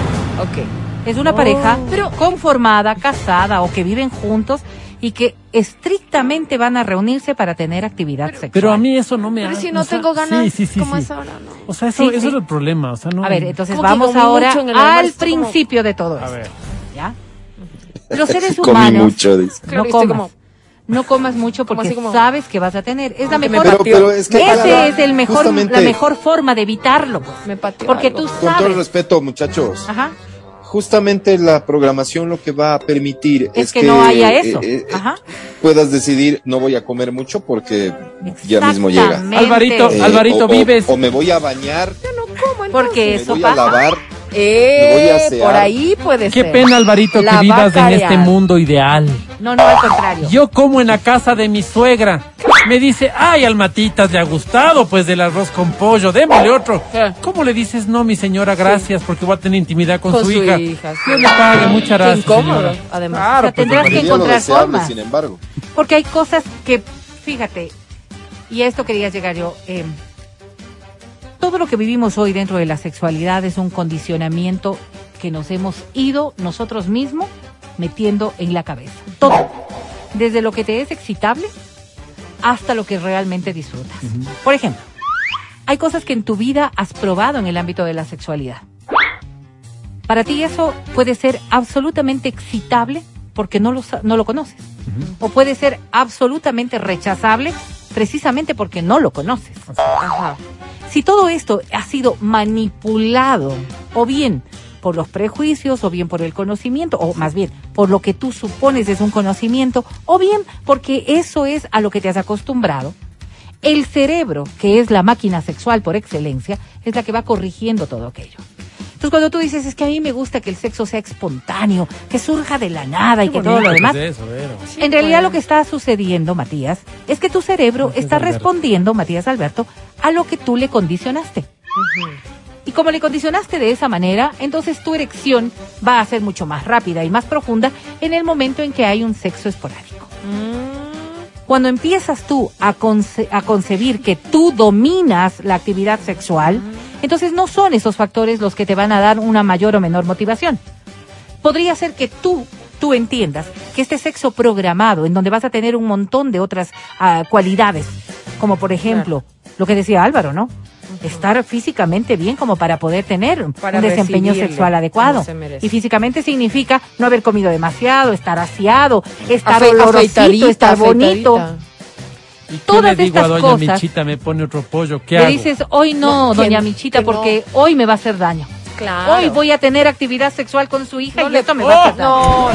ok. Es una pareja Oh. pero conformada, casada o que viven juntos y que estrictamente van a reunirse para tener actividad sexual. Pero a mí eso no me Pero ha- si no o sea, tengo ganas, Sí, sí, sí. como sí. es ahora, no. O sea, eso, Sí, eso sí. es el problema. O sea, no. A ver, entonces vamos ahora en al almuerzo, como- principio de todo A esto. ver. ¿ya? Los seres Comí humanos mucho, no comas. como- No comas mucho porque como- sabes que vas a tener. Es la me mejor. Pero, pero es que Ese claro, es el mejor, justamente, la mejor forma de evitarlo. pues. Me pateó Porque algo. tú Con todo el sabes. respeto, muchachos, Ajá. Justamente la programación lo que va a permitir Es es, que no haya eso. eh, eh, Ajá. puedas decidir no voy a comer mucho porque ya mismo llega. Alvarito, Eh, Alvarito, o- vives. O, me voy a bañar, Porque me eso voy a pasa. lavar. Eh, Me voy a asear. por ahí puede Qué ser. pena, Alvarito, La que vivas en este mundo ideal. No, no, al contrario. Yo como en la casa de mi suegra. Me dice, ay, almatitas, le ha gustado, pues del arroz con pollo, démosle otro. ¿Qué? ¿Cómo le dices, no, mi señora, gracias, porque voy a tener intimidad con, Con su, su hija? hija, sí. Le pague, muchas Qué gracias, incómodo, señora. además. Claro, O sea, pues, tendrás que encontrar formas. sin embargo. Porque hay cosas que, fíjate, y a esto quería llegar yo, eh, todo lo que vivimos hoy dentro de la sexualidad es un condicionamiento que nos hemos ido nosotros mismos metiendo en la cabeza. Todo. Desde lo que te es excitable hasta lo que realmente disfrutas. Por ejemplo, hay cosas que en tu vida has probado en el ámbito de la sexualidad. Para ti eso puede ser absolutamente excitable porque no lo, no lo conoces. O puede ser absolutamente rechazable precisamente porque no lo conoces. Ajá. Si todo esto ha sido manipulado, o bien por los prejuicios, o bien por el conocimiento, o más bien por lo que tú supones es un conocimiento, o bien porque eso es a lo que te has acostumbrado, El cerebro, que es la máquina sexual por excelencia, es la que va corrigiendo todo aquello. Entonces, cuando tú dices, es que a mí me gusta que el sexo sea espontáneo, que surja de la nada y que todo lo demás, eso, Vero. en realidad lo que está sucediendo, Matías, es que tu cerebro está Alberto. respondiendo, Matías Alberto, a lo que tú le condicionaste. Y como le condicionaste de esa manera, entonces tu erección va a ser mucho más rápida y más profunda en el momento en que hay un sexo esporádico. Cuando empiezas tú a, conce- a concebir que tú dominas la actividad sexual, entonces no son esos factores los que te van a dar una mayor o menor motivación. Podría ser que tú, tú entiendas que este sexo programado, en donde vas a tener un montón de otras ah, cualidades, como por ejemplo, lo que decía Álvaro, ¿no? Estar físicamente bien como para poder tener Para un desempeño sexual adecuado. se. Y físicamente significa no haber comido demasiado, estar aseado, estar Afe- olorosito, estar bonito. afeitadita. ¿Y qué Todas le digo a estas doña cosas- Michita? Me pone otro pollo. ¿Qué Le hago? dices, hoy no, No, que- doña Michita, que no. porque hoy me va a hacer daño. Claro. Hoy voy a tener actividad sexual con su hija No y le- esto me va a daño. No,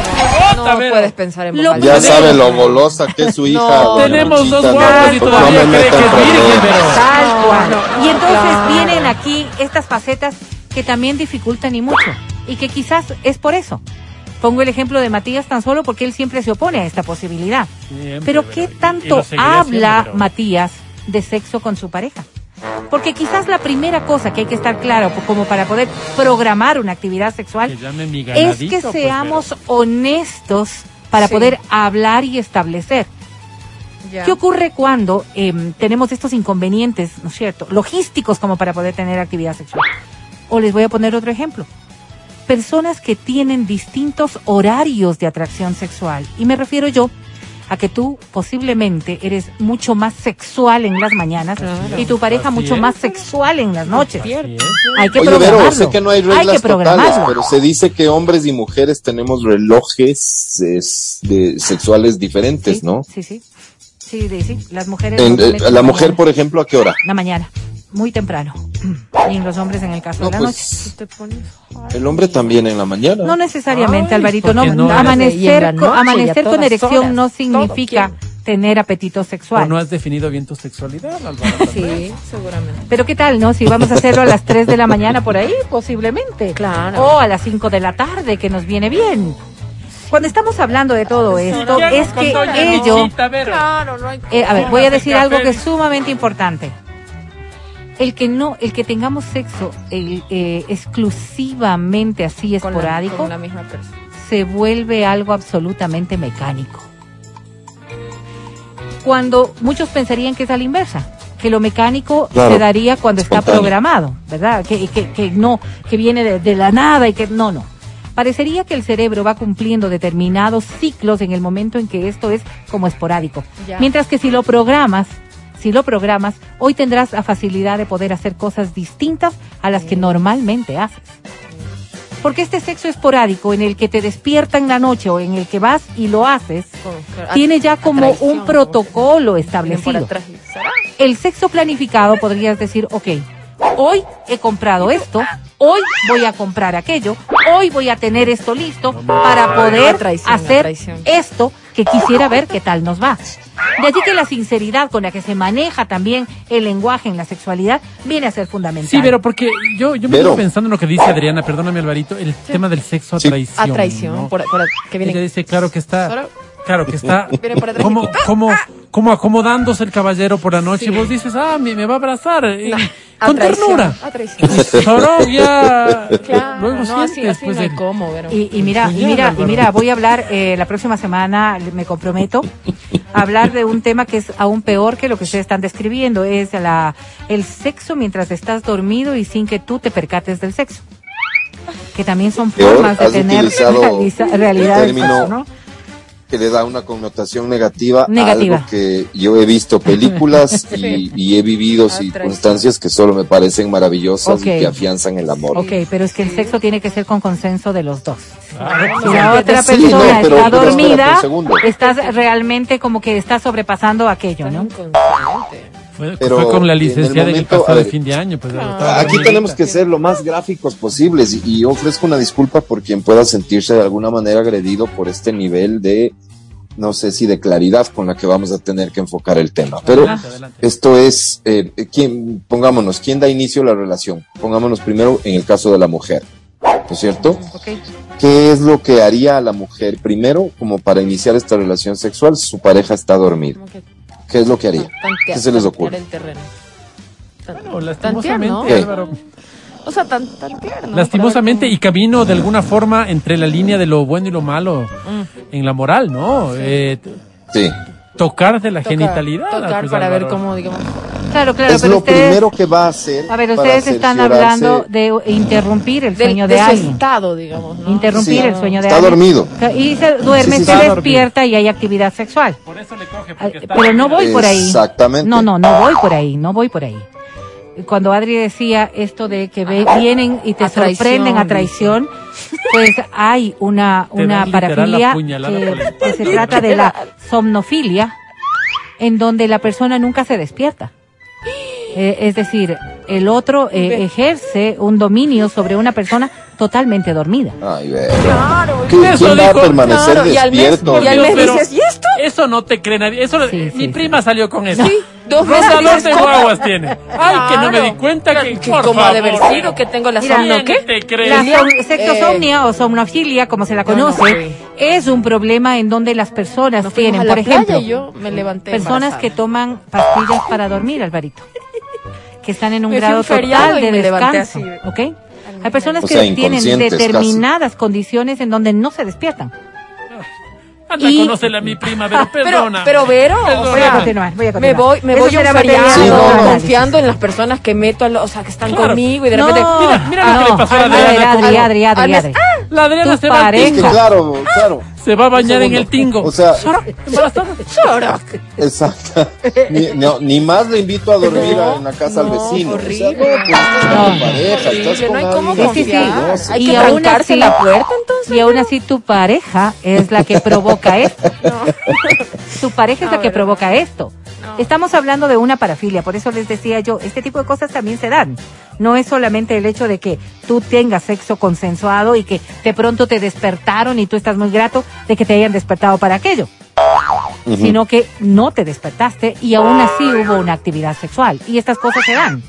no, no puedes pensar en Lo. Ya sabe lo golosa que es su hija. Tenemos dos no, guapos y no todavía me cree que es virgen, pero- Tal cual. y entonces claro. vienen aquí estas facetas que también dificultan y mucho. Y que quizás es por eso. Pongo el ejemplo de Matías tan solo porque él siempre se opone a esta posibilidad. Siempre, Pero ¿qué tanto habla pero- Matías de sexo con su pareja? Porque quizás la primera cosa que hay que estar claro como para poder programar una actividad sexual Que es que pues, seamos honestos para Sí. poder hablar y establecer. Ya. ¿Qué ocurre cuando em, tenemos estos inconvenientes, ¿no es cierto? Logísticos como para poder tener actividad sexual. O les voy a poner otro ejemplo. Personas que tienen distintos horarios de atracción sexual. Y me refiero yo a que tú posiblemente eres mucho más sexual en las mañanas Claro. y tu pareja mucho es. más sexual en las noches. Hay que Oye, programarlo. Vero, sé que no hay reglas que totales, pero se dice que hombres y mujeres tenemos relojes es, de, sexuales diferentes, Sí, ¿no? Sí, sí. Sí, sí. Las mujeres. En- lo eh, la mujer, por ejemplo, ¿a qué hora? La mañana. Muy temprano. Y en los hombres en el caso No, de la pues, Te pones- el hombre también en la mañana. noche. No necesariamente, Ay, Alvarito. ¿por No, Amanecer, noche amanecer con erección horas. no significa tener apetito ¿O sexual. no has definido bien tu sexualidad, vez. Sí, seguramente. Pero qué tal, ¿no? Si vamos a hacerlo a las 3 de la mañana por ahí, posiblemente. Claro. O a las 5 de la tarde, que nos viene bien. Cuando estamos hablando de todo esto, ¿Qué hago es que ello... Michita, Vero? Claro, no hay. Eh, a ver, voy a decir algo que es sumamente importante. El que no, el que tengamos sexo el, eh, exclusivamente así con la- esporádico, con la misma persona. se vuelve algo absolutamente mecánico. Cuando muchos pensarían que es a la inversa, que lo mecánico Claro, se daría cuando está programado, ¿verdad? Que, que, que no, que viene de, de la nada y que no, no. Parecería que el cerebro va cumpliendo determinados ciclos en el momento en que esto es como esporádico. Ya. Mientras que si lo programas, si lo programas, hoy tendrás la facilidad de poder hacer cosas distintas a las que normalmente haces. Porque este sexo esporádico en el que te despierta en la noche o en el que vas y lo haces, tiene ya como un protocolo establecido. El sexo planificado podrías decir, ok, hoy he comprado esto, hoy voy a comprar aquello, hoy voy a tener esto listo para poder hacer esto que quisiera ver qué tal nos va. De allí que la sinceridad con la que se maneja también el lenguaje en la sexualidad viene a ser fundamental. Sí, pero porque yo, yo me quedo pensando en lo que dice Adriana, perdóname Alvarito, el tema del sexo a traición. A traición. ¿no? Por, por- que viene. Ella dice, claro que está, claro que está, como, como, como acomodándose el caballero por la noche Sí. y vos dices, ah, me, me va a abrazar, No, a con traición, ternura. A traición. Ya, Claro, luego no, así, sientes, así pues, no el- cómo. Y, y mira, y mira, y mira, voy a hablar eh, la próxima semana, me comprometo, a hablar de un tema que es aún peor que lo que ustedes están describiendo, es la, el sexo mientras estás dormido y sin que tú te percates del sexo. Que también son formas de tener realiza- realidad término sexo, ¿no? Que le da una connotación negativa, Negativa. a algo que yo he visto películas y, y he vivido circunstancias que solo me parecen maravillosas Ok. y que afianzan el amor. Ok, pero es que el sexo tiene que ser con consenso de los dos. Si la otra Sí, persona no, pero- está pero dormida, estás realmente como que estás sobrepasando aquello, ¿no? Fue, Pero fue con la en el licenciada de a fin de año. Pues, Aquí tenemos que ser lo más gráficos posibles y, ofrezco una disculpa por quien pueda sentirse de alguna manera agredido por este nivel de no sé si de claridad con la que vamos a tener que enfocar el tema. Pero Adelante, adelante. esto es, eh, ¿quién, pongámonos, ¿quién da inicio a la relación? Pongámonos primero en el caso de la mujer, ¿no es cierto? ¿Qué es lo que haría la mujer primero como para iniciar esta relación sexual si su pareja está dormida? ¿Qué es lo que haría? tantea- ¿Qué se les tantear ocurre? el terreno. Tan- No, tantear, lastimosamente, ¿no? Álvaro, O sea, tan, tantear, ¿no? lastimosamente ver y camino de alguna forma entre la línea de lo bueno y lo malo Mm. en la moral, ¿no? Eh, t- Sí. tocar de la Tocar- genitalidad. Tocar pues, para ver Álvaro. cómo, digamos. Claro, claro, es pero lo ustedes, primero que va a hacer. a ver, ustedes están hablando de interrumpir el sueño de, de, su alguien. estado, digamos. ¿no? Interrumpir Sí. el sueño de Está alguien. dormido. Y se duerme, Sí, sí, se despierta y hay actividad sexual. Por eso le coge, porque está Pero no voy por ahí. Exactamente. No, no, no voy por ahí, no voy por ahí. Cuando Adri decía esto de que ve- vienen y te A traición, sorprenden a traición, pues hay una, una parafilia que, que se trata de la somnofilia, en donde la persona nunca se despierta. Eh, es decir, el otro eh, ejerce un dominio sobre una persona totalmente dormida. Ay, ve. Claro, ¿Qui- Eso ¿Quién va a dijo- permanecer claro, y al mes- despierto? y al mes dices, ¿y esto? Eso no te cree nadie. Eso, Sí, mi sí, prima salió con eso. Sí, dos veces de guaguas tiene. Ay, que no me di Claro. cuenta que, Que por como ha de haber favor, sido que tengo la ¿quién ¿qué? te cree? La som- sexosomnia o somnofilia, como se la No, no conoce, fue. es un problema en donde las personas Nos tienen, a la por playa ejemplo, y yo me levanté personas que embarazada. toman pastillas para dormir, Alvarito, que están en un Me a grado un total de me descanso. ¿ok? Hay personas O que sea, tienen inconscientes determinadas condiciones en donde no se despiertan. Anda, Y- conócele a mi prima, pero Pero, perdona. pero Vero, Perdona. Voy a continuar, voy a me continuar. voy, me Eso voy de feriado otro análisis. confiando en las personas que meto, a lo- o sea, que están Claro. conmigo y de No, repente, Mira, mira lo que no, le pasó a a Adriana Adri, Adri, Adri. La Adriana se va pareja. Es que claro, claro. Se va a bañar en el tingo. O sea, exacto. Ni, no, ni más le invito a dormir No, en la casa no, al vecino. horrible. O sea, no, pues No. tu pareja, estás horrible, con no hay cómo Sí, sí, que Y aún así- la puerta entonces. Y aún así tu pareja es la que provoca esto. Tu pareja es la que provoca esto. Estamos hablando de una parafilia, por eso les decía yo, este tipo de cosas también se dan. No es solamente el hecho de que tú tengas sexo consensuado y que de pronto te despertaron y tú estás muy grato de que te hayan despertado para aquello, sino que no te despertaste y aún así hubo una actividad sexual. Y estas cosas se dan.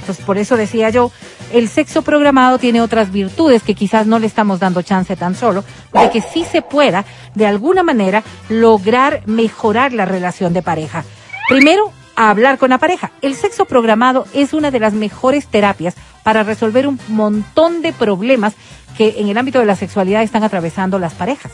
Entonces, por eso decía yo, el sexo programado tiene otras virtudes que quizás no le estamos dando chance tan solo, de que sí se pueda, de alguna manera, lograr mejorar la relación de pareja. Primero, a hablar con la pareja. El sexo programado es una de las mejores terapias para resolver un montón de problemas que en el ámbito de la sexualidad están atravesando las parejas.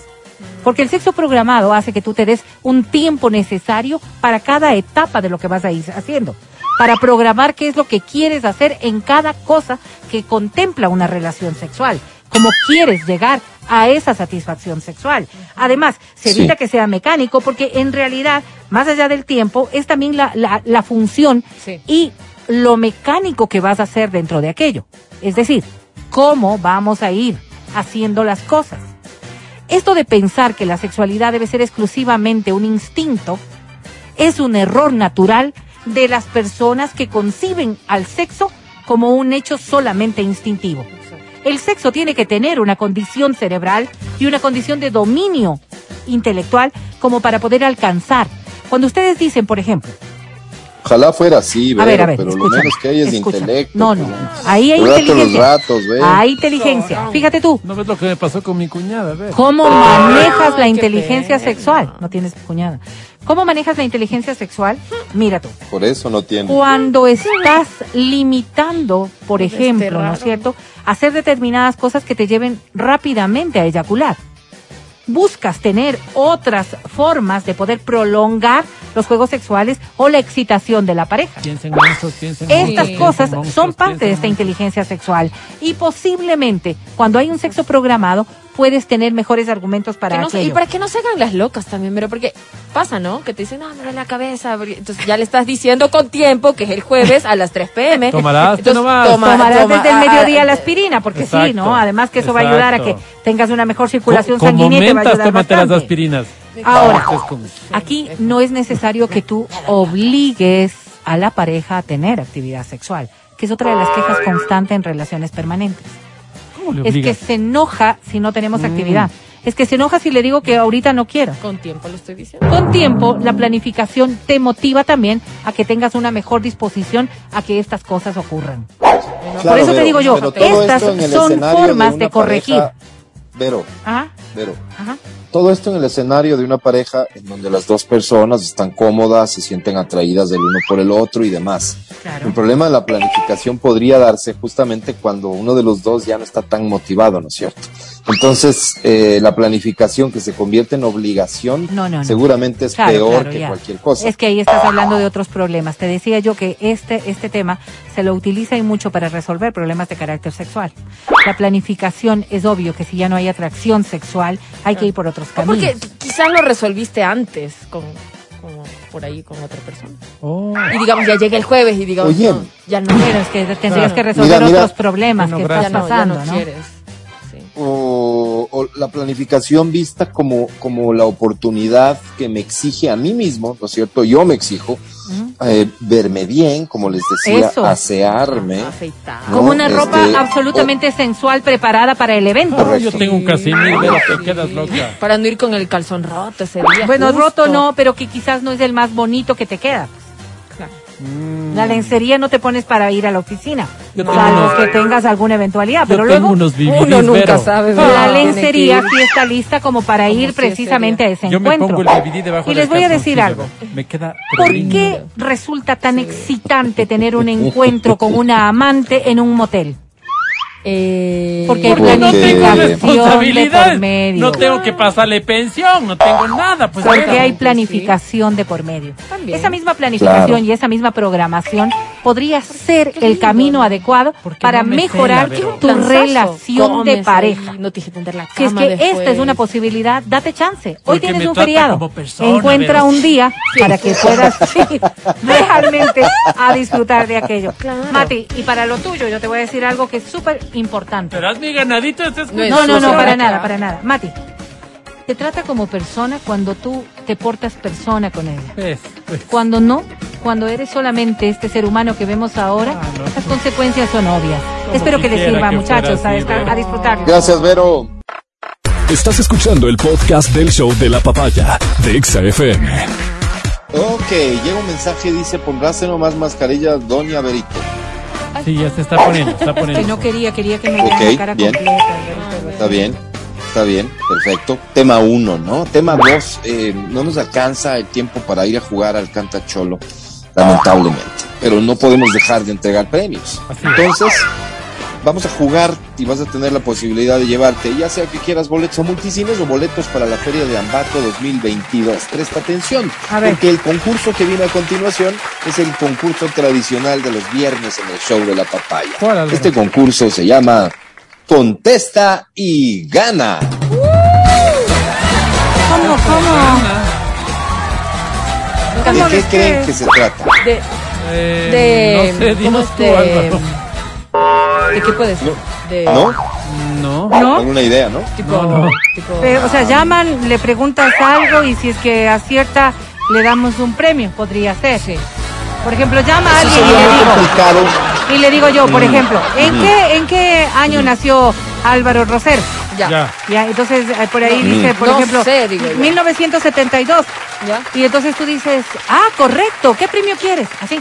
Porque el sexo programado hace que tú te des un tiempo necesario para cada etapa de lo que vas a ir haciendo. Para programar qué es lo que quieres hacer en cada cosa que contempla una relación sexual. Cómo quieres llegar a esa satisfacción sexual. Además, se evita Sí. que sea mecánico porque en realidad, más allá del tiempo, es también la, la, la función Sí. y lo mecánico que vas a hacer dentro de aquello. Es decir, cómo vamos a ir haciendo las cosas. Esto de pensar que la sexualidad debe ser exclusivamente un instinto es un error natural de las personas que conciben al sexo como un hecho solamente instintivo. El sexo tiene que tener una condición cerebral y una condición de dominio intelectual como para poder alcanzar. Cuando ustedes dicen, por ejemplo, Ojalá fuera así, a ver, Vero, a ver, pero lo menos que hay es escúchame. intelecto. No, no, pues. ahí hay Rato los inteligencia. ratos. Hay inteligencia. Fíjate tú, ¿No ves lo que me pasó con mi cuñada? ¿ves? ¿Cómo manejas la inteligencia pena. sexual? No tienes cuñada. ¿Cómo manejas la inteligencia sexual? Mira tú. Por eso no tiene. Cuando estás limitando, por ejemplo, ¿no es cierto?, hacer determinadas cosas que te lleven rápidamente a eyacular. Buscas tener otras formas de poder prolongar los juegos sexuales o la excitación de la pareja. Piensen monstruos, piensen Estas cosas monstruos, son parte de esta monstruos. inteligencia sexual y posiblemente cuando hay un sexo programado puedes tener mejores argumentos para Que no aquello. y para que no se hagan las locas también, pero porque pasa, ¿no? Que te dicen, no, me duele la cabeza. porque- Entonces ya le estás diciendo con tiempo que es el jueves a las 3 pm. Tomarás, Entonces, nomás. toma- Tomarás toma- desde el ah, mediodía ah, la aspirina, porque sí, Exacto, ¿no? Además que eso va a ayudar a que tengas una mejor circulación Con- sanguínea y te va a mentas, ayudar tómate las aspirinas. Ahora, aquí no es necesario que tú obligues a la pareja a tener actividad sexual, que es otra de las quejas constantes en relaciones permanentes. ¿Cómo le Es que se enoja si no tenemos Mm. actividad. es que se enoja si le digo que ahorita no quiero. Con tiempo lo estoy diciendo. Con tiempo, la planificación te motiva también a que tengas una mejor disposición a que estas cosas ocurran. Claro, eso te digo yo, pero estas son formas de corregir. pareja- Vero, Ajá, Vero, ajá. Todo esto en el escenario de una pareja en donde las dos personas están cómodas, se sienten atraídas del uno por el otro y demás. Claro. El problema de la planificación podría darse justamente cuando uno de los dos ya no está tan motivado, ¿no es cierto? Entonces, eh, la planificación que se convierte en obligación No, no, no. seguramente es Claro, peor claro, que ya. cualquier cosa. Es que ahí estás hablando de otros problemas. Te decía yo que este, este tema se lo utiliza y mucho para resolver problemas de carácter sexual. La planificación es obvio que si ya no hay atracción sexual, hay que ir por otros O caminos. porque quizás lo resolviste antes con, con- por ahí con otra persona. Oh. Y digamos, ya llega el jueves y digamos, Oye. no, ya no, Pero es que tendrías Claro. que resolver Mira, mira. otros problemas Bueno, que estás ya no, ya pasando, no ¿no? quieres. Sí. o, o la planificación vista como, como la oportunidad que me exige a mí mismo, ¿no es cierto? Yo me exijo Eh, verme bien, como les decía, Eso. asearme. No, Como una este, ropa absolutamente sensual preparada para el evento. Yo tengo un casimir, pero te quedas loca. Para no ir con el calzón roto ese día. Bueno, justo. roto no, pero que quizás no es el más bonito que te queda. Claro. La lencería no te pones para ir a la oficina, salvo unos- que tengas alguna eventualidad. Pero luego unos Uno nunca sabe. la lencería sí está lista como para Como ir precisamente a ese Yo me encuentro. pongo el DVD debajo y les voy a decir algo. Me queda ¿Por qué resulta tan excitante tener un encuentro con una amante en un motel? Eh, Porque hay Porque- No tengo planificación de responsabilidad. por medio. No tengo que pasarle pensión, no tengo nada. Pues Porque hay planificación de por medio. También. Esa misma planificación Claro. y esa misma programación podría ser el camino adecuado Porque para no me mejorar tu relación de pareja. no te tender la Si es cama que después. esta es una posibilidad, date chance. Hoy Porque tienes un feriado. persona, Encuentra un día para que puedas ir realmente a disfrutar de aquello. Claro. Mati, y para lo tuyo, yo te voy a decir algo que es súper importante. Pero haz mi ganadito, estás No es No, no, para nada, para nada. Mati, te trata como persona cuando tú te portas persona con ella. Pues, pues. Cuando no, cuando eres solamente este ser humano que vemos ahora, Ah, no. las consecuencias son obvias. Espero que les sirva, que muchachos, a, a disfrutarlo. Gracias, Vero. Estás escuchando el podcast del show de la papaya de Exa FM. Ok, llega un mensaje, dice, pondráse nomás mascarilla, doña Verito. Sí, ya se está poniendo, está Que no quería, quería que me vieran Ok, la cara bien. completa. Está bien, está bien, perfecto. Tema uno, ¿no? Tema dos, eh, no nos alcanza el tiempo para ir a jugar al Cantacholo, lamentablemente. Pero no podemos dejar de entregar premios. Así es. Entonces, vamos a jugar y vas a tener la posibilidad de llevarte, ya sea que quieras boletos a multicines o boletos para la Feria de Ambato 2022. Presta atención, A ver. porque el concurso que viene a continuación es el concurso tradicional de los viernes en el show de la papaya. Este concurso se llama Contesta y Gana. ¿Cómo, cómo? ¿De ¿Cómo qué creen que se trata? De, Eh, de, no sé, ¿cómo dinos es? tú, de, Álvaro. ¿De qué puede ser? De, ¿No? No. ¿No? ¿Alguna idea, no? Tipo, No, no. tipo o sea, llaman, le preguntas algo y si es que acierta, le damos un premio, podría ser. Sí. Por ejemplo, llama a alguien y le digo, complicado. y le digo yo, por Mm. ejemplo, ¿en Ujú. qué, en qué año nació Álvaro Rosero? Ya. Ya. Ya, entonces eh, por ahí No. dice, por No ejemplo, sé, digo yo. 1972. ¿Ya? Y entonces tú dices, ah, correcto, ¿qué premio quieres? Así,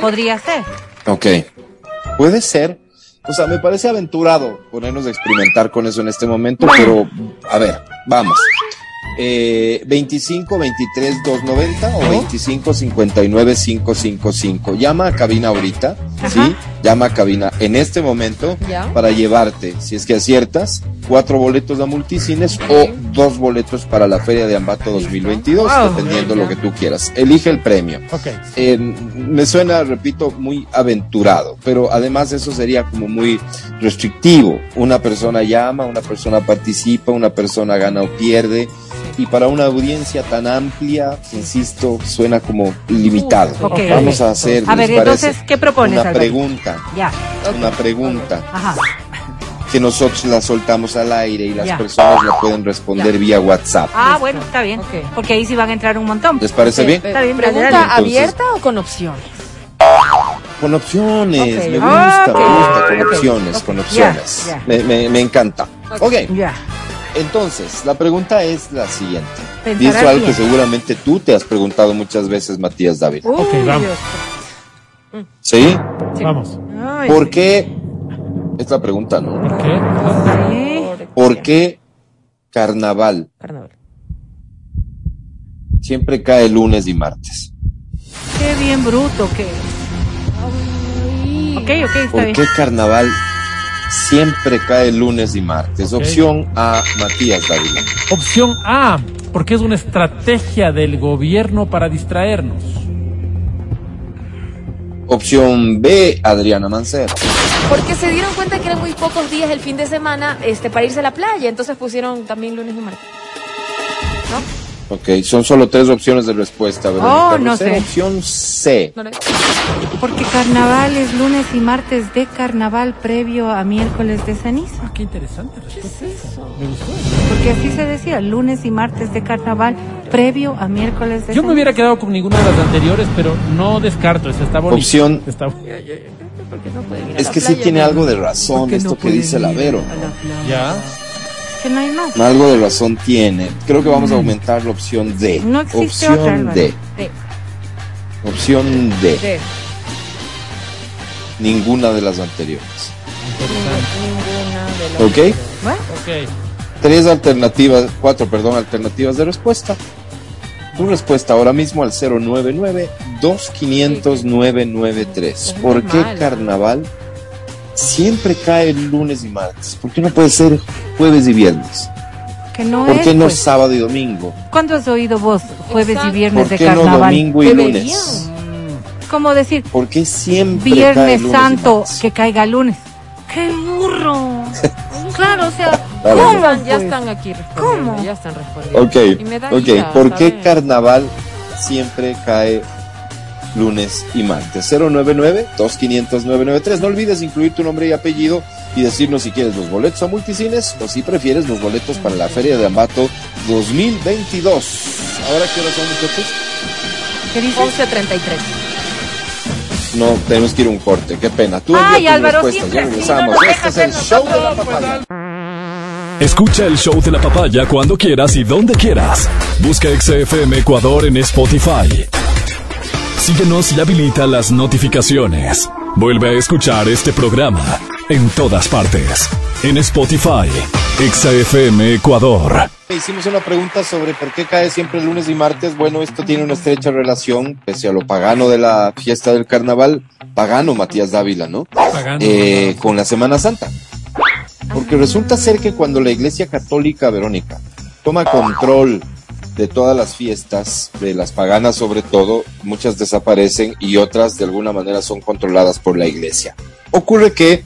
podría ser. Ok. Puede ser. O sea, me parece aventurado ponernos a experimentar con eso en este momento, pero a ver, vamos. Eh, 25 23 290 o 25 59 555. Llama a cabina ahorita, Ajá. ¿sí? Llama a cabina en este momento Ya. para llevarte, si es que aciertas, cuatro boletos a multicines o dos boletos para la Feria de Ambato 2022, Wow. dependiendo lo que tú quieras. Elige el premio. Eh, me suena, repito, muy aventurado, pero además eso sería como muy restrictivo. Una persona llama, una persona participa, una persona gana o pierde. Y para una audiencia tan amplia, insisto, suena como limitado. Ok, Vamos a hacer, A ¿les ver, parece? entonces, ¿qué propones, Una pregunta, Ya, una pregunta ajá. que nosotros la soltamos al aire y las Ya. personas la pueden responder vía WhatsApp. Ah, bueno, está bien. Ok. Porque ahí sí van a entrar un montón. ¿Les parece bien? Está bien, ¿Pregunta dale, dale. abierta o con opciones? Con opciones, Ok. me gusta, me gusta, con opciones, con opciones. Me, me- me encanta. Ok, Ya. Entonces, la pregunta es la siguiente. Y es algo que seguramente tú te has preguntado muchas veces, Matías David. Uy, Ok, vamos. ¿Sí? Vamos. Ay, ¿Por qué? Es la pregunta, ¿no? ¿Por qué? sí. ¿Por qué carnaval Carnaval. siempre cae lunes y martes? Qué bien bruto que. Ok, ok, está ¿Por bien. qué carnaval siempre cae lunes y martes? Opción A, Matías Dávila. Opción A, porque es una estrategia del gobierno para distraernos. Opción B, Adriana Mancera. Porque se dieron cuenta que eran muy pocos días el fin de semana este, para irse a la playa, entonces pusieron también lunes y martes. Ok, son solo tres opciones de respuesta. Verónica Oh, no sé. Opción C. ¿No lo- Porque carnaval es lunes y martes de carnaval previo a miércoles de ceniza. Ah, qué interesante. respuesta. Me gustó. Porque así se decía, lunes y martes de carnaval previo a miércoles de Yo me hubiera quedado con ninguna de las anteriores, pero no descarto, esa está bonita. Opción- Está... Porque no pueden ir a Es la que sí tiene ¿no? algo de razón esto que dice la Vero. Ya. Que no hay más. Algo de razón tiene. Creo que vamos a aumentar la opción D. No existe opción otra, Álvaro. D. Opción D. Ninguna de las anteriores. ninguna de las- ¿Ok? Bueno, Ok. Tres alternativas, cuatro, perdón, alternativas de respuesta. Tu respuesta ahora mismo al 099-2500-993. Es ¿Por qué carnaval siempre cae el lunes y martes? ¿Por qué no puede ser jueves y viernes? que no ¿Por es. qué no pues. sábado y domingo? ¿Cuándo has oído vos jueves Exacto. y viernes ¿Por de qué no carnaval? domingo y lunes? ¿Cómo decir? ¿Por qué siempre cae Viernes lunes y Santo martes? que caiga lunes. ¡Qué burro! claro, o sea. ¿cómo? Ya están aquí respondiendo. ¿Cómo? Ya están respondiendo. Ok, Y me da ok. ira, ¿Por qué carnaval siempre cae lunes y martes? 099-2500-993. No olvides incluir tu nombre y apellido y decirnos si quieres los boletos a multicines o si prefieres los boletos para la Feria de Ambato 2022. ¿Ahora qué hora son, muchachos? ¿Qué dices? 11.33. No, tenemos que ir a un corte. Qué pena. Tú Ay, Álvaro. Ya regresamos. no este es el show de la papaya. Escucha el show de la papaya cuando quieras y donde quieras. Busca XFM Ecuador en Spotify. Síguenos y habilita las notificaciones. Vuelve a escuchar este programa en todas partes. En Spotify, XFM Ecuador. Hicimos una pregunta sobre por qué cae siempre lunes y martes. Bueno, esto tiene una estrecha relación, pese a lo pagano de la fiesta del carnaval, pagano Matías Dávila, ¿no? Pagano. Eh, con la Semana Santa. Porque resulta ser que cuando la Iglesia Católica Verónica toma control de todas las fiestas, de las paganas sobre todo, muchas desaparecen y otras de alguna manera son controladas por la Iglesia. Ocurre que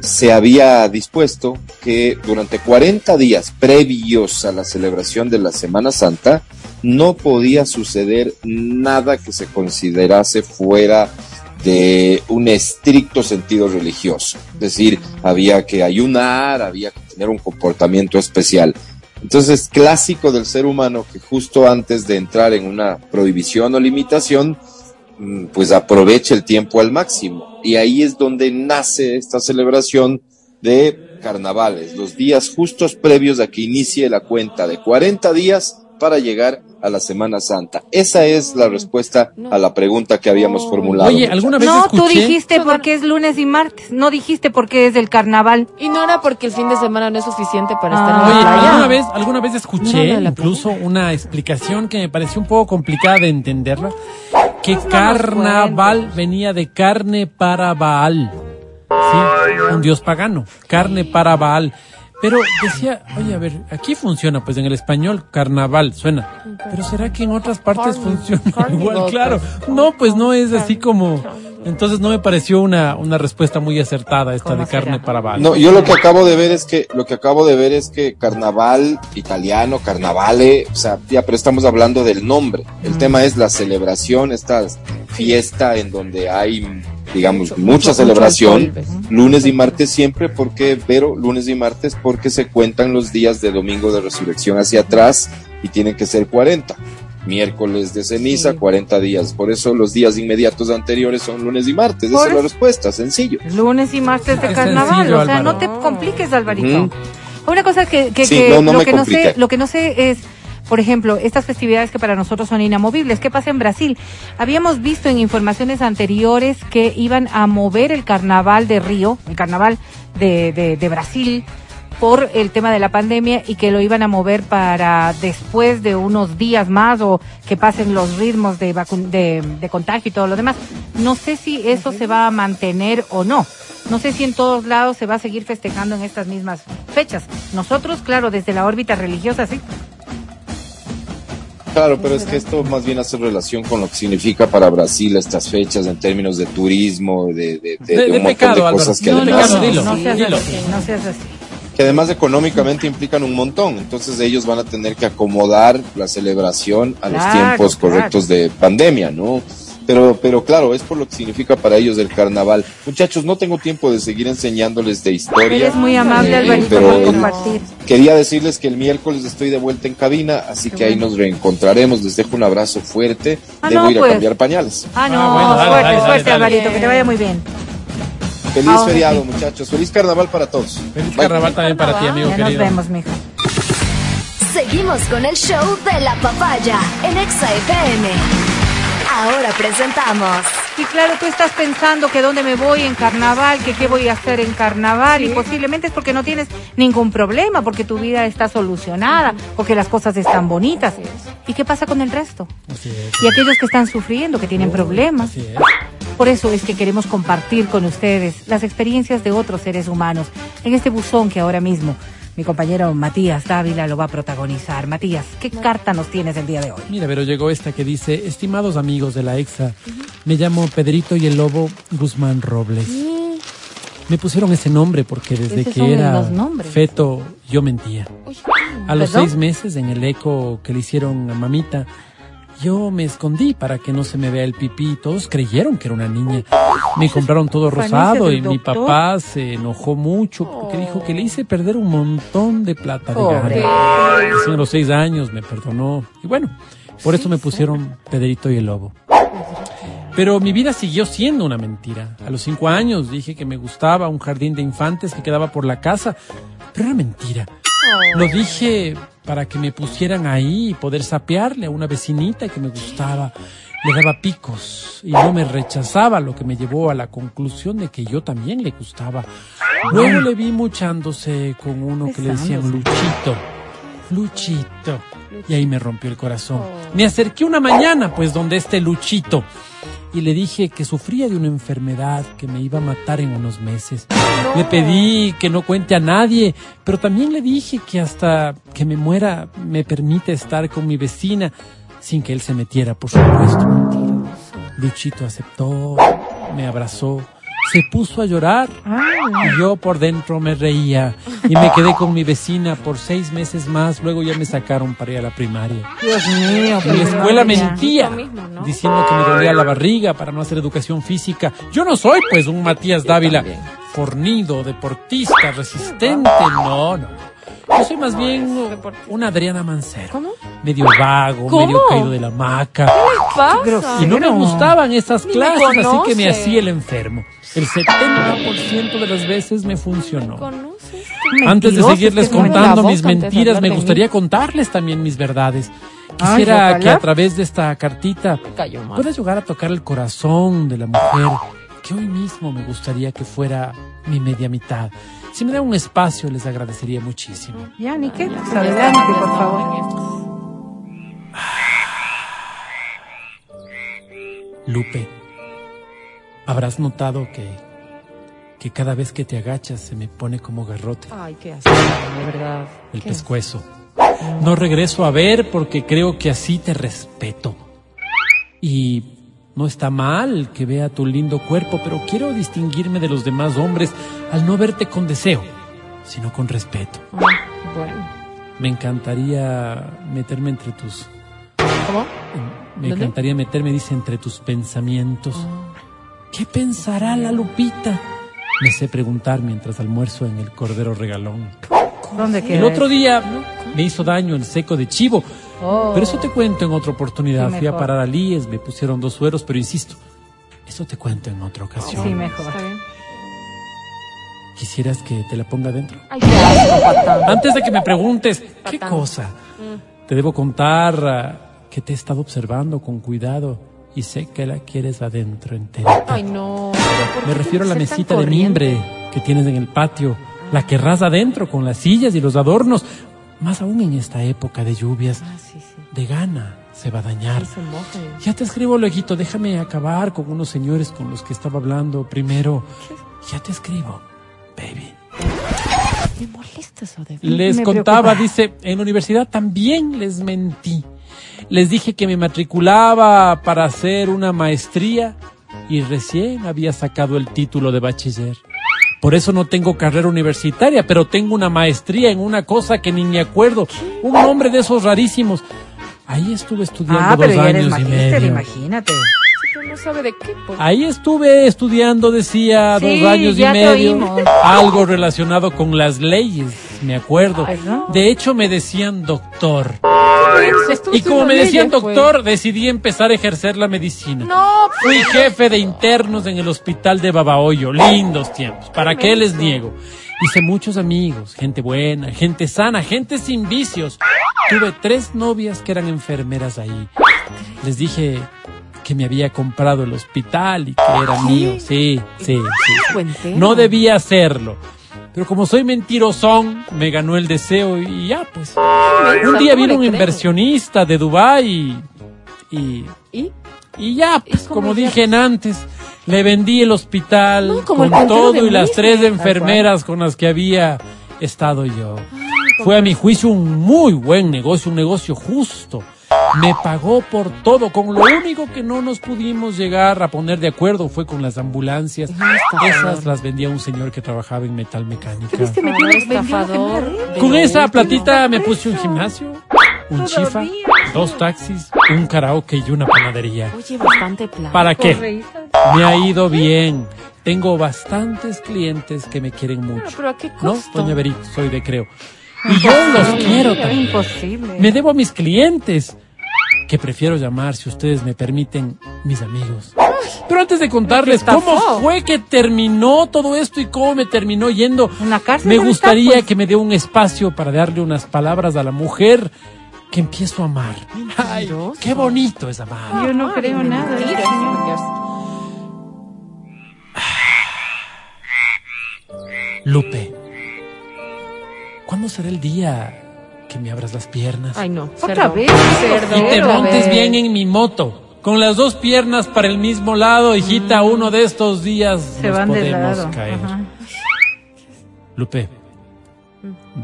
se había dispuesto que durante 40 días previos a la celebración de la Semana Santa no podía suceder nada que se considerase fuera de un estricto sentido religioso. Es decir, había que ayunar, había que tener un comportamiento especial. Entonces, clásico del ser humano que justo antes de entrar en una prohibición o limitación, mm, pues aproveche el tiempo al máximo. Y ahí es donde nace esta celebración de carnavales, los días justos previos a que inicie la cuenta de 40 días para llegar a la Semana Santa. Esa es la respuesta a la pregunta que habíamos formulado. Oye, ¿alguna vez No, escuché? tú dijiste porque es lunes y martes. No dijiste porque es del carnaval. Y no era porque el fin de semana no es suficiente para estar en Oye, la playa. alguna vez, alguna vez escuché no, la incluso una explicación que me pareció un poco complicada de entenderla, que nos carnaval venía de carne para Baal. Sí, un dios pagano, carne para Baal. Pero decía, oye, a ver, aquí funciona, pues en el español carnaval suena. Pero ¿será que en otras partes funciona igual? Claro. No, pues no es así como... Entonces no me pareció una, una respuesta muy acertada esta ¿Cómo de carne será? para Baal. No, yo lo que acabo de ver es que lo que acabo de ver es que carnaval italiano, carnavale, o sea, ya, pero estamos hablando del nombre. El tema es la celebración, esta fiesta en donde hay, digamos, Mucho- mucha mucho celebración, pues. lunes y martes siempre, porque, pero lunes y martes porque se cuentan los días de domingo de resurrección hacia atrás y tienen que ser 40. Miércoles de ceniza, Sí. 40 días. Por eso los días inmediatos anteriores son lunes y martes. Esa es la respuesta, sencillo. Lunes y martes de carnaval. sencillo, o sea, Álvaro. no te compliques, Alvarito. Ujú. Una cosa que, que, Sí, que no, no lo que no sé, lo que no sé es, por ejemplo, estas festividades que para nosotros son inamovibles. ¿Qué pasa en Brasil? Habíamos visto en informaciones anteriores que iban a mover el carnaval de Río, el carnaval de, de, de Brasil, por el tema de la pandemia y que lo iban a mover para después de unos días más o que pasen los ritmos de, de, de contagio y todo lo demás. No sé si eso se va a mantener o no. No sé si en todos lados se va a seguir festejando en estas mismas fechas. Nosotros, claro, desde la órbita religiosa, sí. Claro, pero es que esto más bien hace relación con lo que significa para Brasil estas fechas en términos de turismo, de, de, de- De- de de un montón pecado, de Álvaro. cosas que No, además, no, dilo. no seas dilo. así, no seas así. que además económicamente implican un montón. Entonces ellos van a tener que acomodar la celebración a los tiempos claro. correctos de pandemia, ¿no? Pero, pero claro, es por lo que significa para ellos el carnaval. Muchachos, no tengo tiempo de seguir enseñándoles de historia. Eres muy amable, Eh, pero por compartir. Quería decirles que el miércoles estoy de vuelta en cabina, así que ahí nos reencontraremos. Les dejo un abrazo fuerte. Ah, Debo no, ir a pues. cambiar pañales. Ah, no, Ah, bueno, dale, suerte, dale, dale, suerte, dale. Alvarito, que te vaya muy bien. Feliz feriado, sí. muchachos. Feliz carnaval para todos. Feliz Bye. carnaval también para ti, amigo Ya nos vemos, mija. Seguimos con el show de la papaya en Exa FM. Ahora presentamos Y claro, tú estás pensando que dónde me voy en carnaval, que qué voy a hacer en carnaval, y posiblemente es porque no tienes ningún problema, porque tu vida está solucionada, porque las cosas están bonitas. ¿Y qué pasa con el resto? Así es. Y aquellos que están sufriendo, que tienen problemas. Así es. Por eso es que queremos compartir con ustedes las experiencias de otros seres humanos en este buzón que ahora mismo mi compañero Matías Dávila lo va a protagonizar. Matías, ¿qué carta nos tienes el día de hoy? Mira, pero llegó esta que dice, estimados amigos de la EXA, me llamo Pedrito y el Lobo Guzmán Robles. Me pusieron ese nombre porque desde que era feto yo mentía. A los ¿Perdón? seis meses en el eco que le hicieron a mamita, yo me escondí para que no se me vea el pipí. Todos creyeron que era una niña. Me compraron todo rosado y mi papá se enojó mucho porque dijo que le hice perder un montón de plata de gana. A los seis años me perdonó. Y bueno, por eso me pusieron Pedrito y el Lobo. Pero mi vida siguió siendo una mentira. A los cinco años dije que me gustaba un jardín de infantes que quedaba por la casa, pero era mentira. Lo dije para que me pusieran ahí y poder sapearle a una vecinita que me gustaba. Le daba picos y no me rechazaba, lo que me llevó a la conclusión de que yo también le gustaba. Luego le vi muchándose con uno que le decían Luchito. Luchito. Y ahí me rompió el corazón. Me acerqué una mañana, pues, donde este Luchito. Y le dije que sufría de una enfermedad que me iba a matar en unos meses. Le pedí que no cuente a nadie, pero también le dije que hasta que me muera me permite estar con mi vecina sin que él se metiera, por supuesto. Luchito aceptó, me abrazó, se puso a llorar y yo por dentro me reía y me quedé con mi vecina por seis meses más. Luego ya me sacaron para ir a la primaria. Dios mío, En la escuela mentía, Lo mismo, ¿no? diciendo que me dolía la barriga para no hacer educación física. Yo no soy pues un Matías Dávila, fornido, deportista, resistente. No, no. Yo soy más bien una Adriana Mancero. ¿Cómo? Medio vago, ¿Cómo? medio caído de la hamaca. pasa? Y no me gustaban esas Ni clases, así que me hacía el enfermo. El 70% de las veces me funcionó. ¿Conoces? Antes de seguirles es que mueve contando mis mentiras, me gustaría mí. contarles también mis verdades. Quisiera que a través de esta cartita puedas llegar a tocar el corazón de la mujer que hoy mismo me gustaría que fuera mi media mitad. Si me dan un espacio, les agradecería muchísimo. Ya, ni qué. Pues adelante, por favor. Lupe, habrás notado que, que cada vez que te agachas se me pone como garrote Ay, qué asco, de verdad. el pescuezo. No regreso a ver porque creo que así te respeto. Y no está mal que vea tu lindo cuerpo, pero quiero distinguirme de los demás hombres al no verte con deseo, sino con respeto. asco. Bueno. Me encantaría meterme entre tus... ¿Cómo? Me ¿Dónde? encantaría meterme, dice, entre tus pensamientos. ¿Qué pensará la Lupita? Me sé preguntar mientras almuerzo en el Cordero Regalón. ¿Dónde queda? El otro día me hizo daño el seco de chivo. Oh. Pero eso te cuento en otra oportunidad. Sí, Fui a parar a Líes, me pusieron dos sueros, pero insisto, eso te cuento en otra ocasión. Sí, mejor. Está bien. ¿Quisieras que te la ponga dentro? Ay, qué asco, patán. Antes de que me preguntes, ¿qué Patán. cosa? Te debo contar ah, que te he estado observando con cuidado y sé que la quieres adentro entera. Ay, no. pero ¿por Me refiero a la mesita de mimbre que tienes en el patio. La querrás adentro con las sillas y los adornos. Más aún en esta época de lluvias. Ah, sí, sí. De gana se va a dañar. Sí. Ya te escribo, luego. Déjame acabar con unos señores con los que estaba hablando primero. Ya te escribo, baby. Me molesta eso de Les Me contaba, preocupa. dice, en la universidad también les mentí. Les dije que me matriculaba para hacer una maestría y recién había sacado el título de bachiller. Por eso no tengo carrera universitaria, pero tengo una maestría en una cosa que ni me acuerdo. Un nombre de esos rarísimos. Ahí estuve estudiando Ah, pero dos eres años y magíster, medio. imagínate. No sabe de qué. pues. Ahí estuve estudiando, decía, Sí, dos años y medio. Algo relacionado con las leyes, me acuerdo. Ay, no. De hecho, me decían doctor. Estuvo Y como me decían leyes, pues. doctor, decidí empezar a ejercer la medicina. No, Fui jefe de internos en el hospital de Babahoyo. Lindos tiempos. ¿Para qué les niego? Hice muchos amigos, gente buena, gente sana, gente sin vicios. Tuve tres novias que eran enfermeras ahí. Les dije que me había comprado el hospital y que era mío. Sí, sí, sí. Cuentero. No debía hacerlo. Pero como soy mentirosón, me ganó el deseo y ya, pues. Un día vino un inversionista de Dubái y, y ¿Y? y ya, pues, ¿Y cómo como dije antes, le vendí el hospital No, como el con todo y las tres enfermeras con las que había estado yo. Fue a mi juicio un muy buen negocio, un negocio justo. Me pagó por todo, con lo único que no nos pudimos llegar a poner de acuerdo fue con las ambulancias. Esas las vendía un señor que trabajaba en metal mecánica. Viste, me dio estafador. Con esa platita me puse un gimnasio, un chifa, dos taxis, un karaoke y una panadería. Oye, bastante plata. ¿Para qué? Me ha ido bien. Tengo bastantes clientes que me quieren mucho. Pero, pero ¿a qué ¿No? costo? Doña Berito, soy de creo. Y yo los quiero también. Imposible. Me debo a mis clientes, que prefiero llamar, si ustedes me permiten, mis amigos. Pero antes de contarles cómo fue que terminó todo esto y cómo me terminó yendo, Una cárcel me gustaría pues. que me dé un espacio para darle unas palabras a la mujer que empiezo a amar. Ay, qué bonito es amar. Yo no creo nada. Mentiras, señor. Dios. Lupe, ¿cuándo será el día que me abras las piernas? Ay, no. Otra vez. Cerdo. y te montes bien en mi moto. Con las dos piernas para el mismo lado, hijita, uno de estos días Mm. Se nos van de podemos lado. caer. Ajá. Lupe,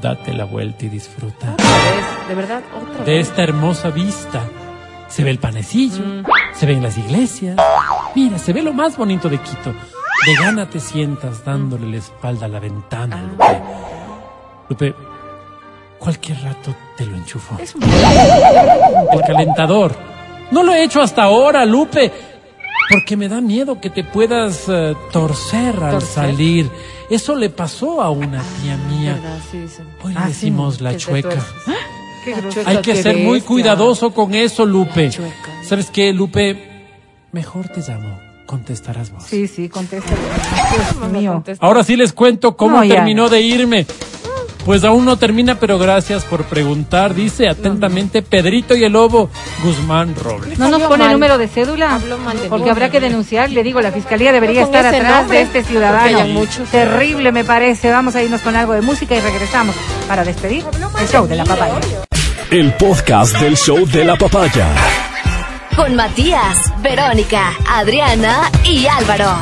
date la vuelta y disfruta Otra vez, De verdad, otra de vez. esta hermosa vista. Se ve el panecillo, Mm. se ven las iglesias. Mira, se ve lo más bonito de Quito. De gana te sientas dándole la espalda a la ventana, Ah. Lupe. Lupe, cualquier rato te lo enchufo. Es un El calentador. No lo he hecho hasta ahora, Lupe. Porque me da miedo que te puedas eh, torcer al Torcer. salir. Eso le pasó a una tía mía. sí. Hoy le Ah, sí, decimos la chueca. Qué La chueca, Hay que ser muy cuidadoso con eso, Lupe. chueca. ¿Sabes qué, Lupe? Mejor te llamo. Contestarás vos. Sí, sí, contesta. Ahora sí les cuento cómo No, terminó de irme. Pues aún no termina, pero gracias por preguntar. Dice atentamente Pedrito y el Lobo Guzmán Robles. ¿No nos pone el mal. número de cédula? Mal de Porque mí. habrá que denunciar. Le digo, la fiscalía debería No estar atrás nombre, de este ciudadano. muchos. Terrible, me parece. Vamos a irnos con algo de música y regresamos para despedir el show de la papaya. El podcast del show de la papaya. Con Matías, Verónica, Adriana y Álvaro.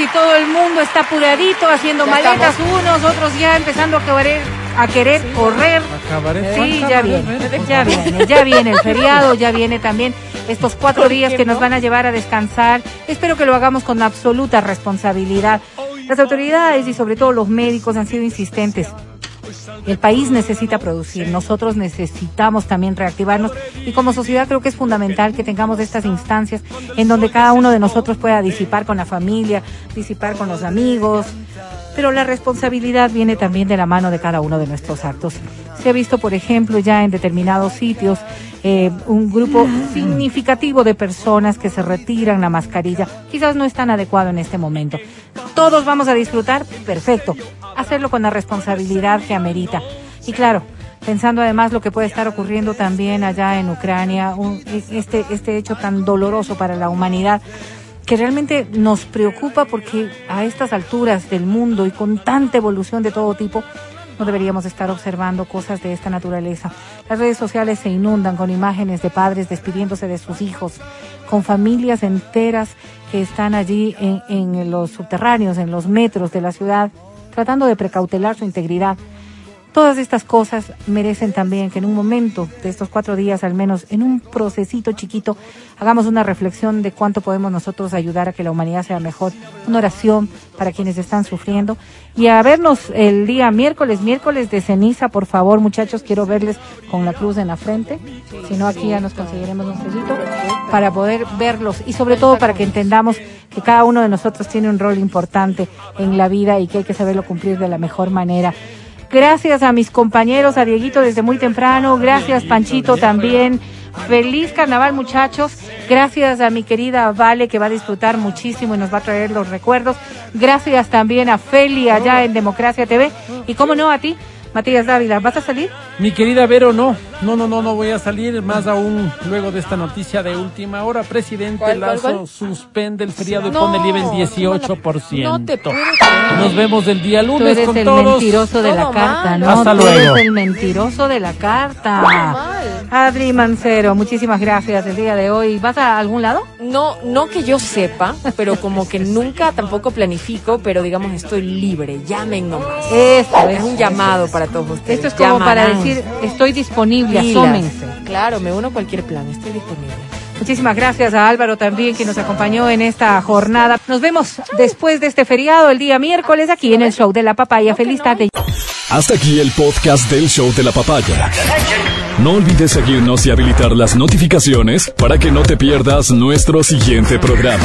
Si todo el mundo está apuradito haciendo Ya maletas, unos, otros ya empezando a querer, a querer correr. Acabaré. Sí, ya viene, ya viene, ya viene el feriado, ya viene también estos cuatro días que nos van a llevar a descansar. Espero que lo hagamos con absoluta responsabilidad. Las autoridades y sobre todo los médicos han sido insistentes. El país necesita producir, nosotros necesitamos también reactivarnos y como sociedad creo que es fundamental que tengamos estas instancias en donde cada uno de nosotros pueda disipar con la familia, disipar con los amigos, pero la responsabilidad viene también de la mano de cada uno de nuestros actos. Se ha visto, por ejemplo, ya en determinados sitios eh, un grupo significativo de personas que se retiran la mascarilla. Quizás no es tan adecuado en este momento. todos vamos a disfrutar, perfecto. Hacerlo con la responsabilidad que amerita. Y claro, pensando además lo que puede estar ocurriendo también allá en Ucrania, un- este, este hecho tan doloroso para la humanidad que realmente nos preocupa porque a estas alturas del mundo y con tanta evolución de todo tipo, no deberíamos estar observando cosas de esta naturaleza. Las redes sociales se inundan con imágenes de padres despidiéndose de sus hijos, con familias enteras que están allí en, en los subterráneos, en los metros de la ciudad, tratando de precautelar su integridad. Todas estas cosas merecen también que en un momento de estos cuatro días, al menos en un procesito chiquito, hagamos una reflexión de cuánto podemos nosotros ayudar a que la humanidad sea mejor. Una oración para quienes están sufriendo. Y a vernos el día miércoles, miércoles de ceniza, por favor, muchachos, quiero verles con la cruz en la frente. Si no, aquí ya nos conseguiremos un sellito para poder verlos y sobre todo para que entendamos que cada uno de nosotros tiene un rol importante en la vida y que hay que saberlo cumplir de la mejor manera. Gracias a mis compañeros, a Dieguito desde muy temprano, gracias Panchito también. Feliz carnaval muchachos, gracias a mi querida Vale que va a disfrutar muchísimo y nos va a traer los recuerdos. Gracias también a Feli allá en Democracia TV y cómo no a ti, Matías Dávila, ¿vas a salir? Mi querida Vero, no, no, no, no, no voy a salir, más aún luego de esta noticia de última hora. Presidente ¿Cuál, cuál, Lazo cuál? suspende el feriado y No, pone el IVA en ¿cómo la- 18%. No te puedo creer. Nos vemos el día Tú lunes eres con el todos. mentiroso de la carta, mal. ¿no? Hasta Tú luego. eres el mentiroso de la carta. mal. Adri Mancero, muchísimas gracias el día de hoy. ¿Vas a algún lado? No, no que yo sepa, pero como que nunca tampoco planifico, pero digamos estoy libre, llamen nomás. Eso, Es un llamado para todos ustedes. Esto es como para decir, estoy disponible, Pilas. asómense. Claro, me uno a cualquier plan, estoy disponible. Muchísimas gracias a Álvaro también que nos acompañó en esta jornada. Nos vemos después de este feriado el día miércoles aquí en el show de la papaya. Feliz tarde. Hasta aquí el podcast del show de la papaya. No olvides seguirnos y habilitar las notificaciones para que no te pierdas nuestro siguiente programa.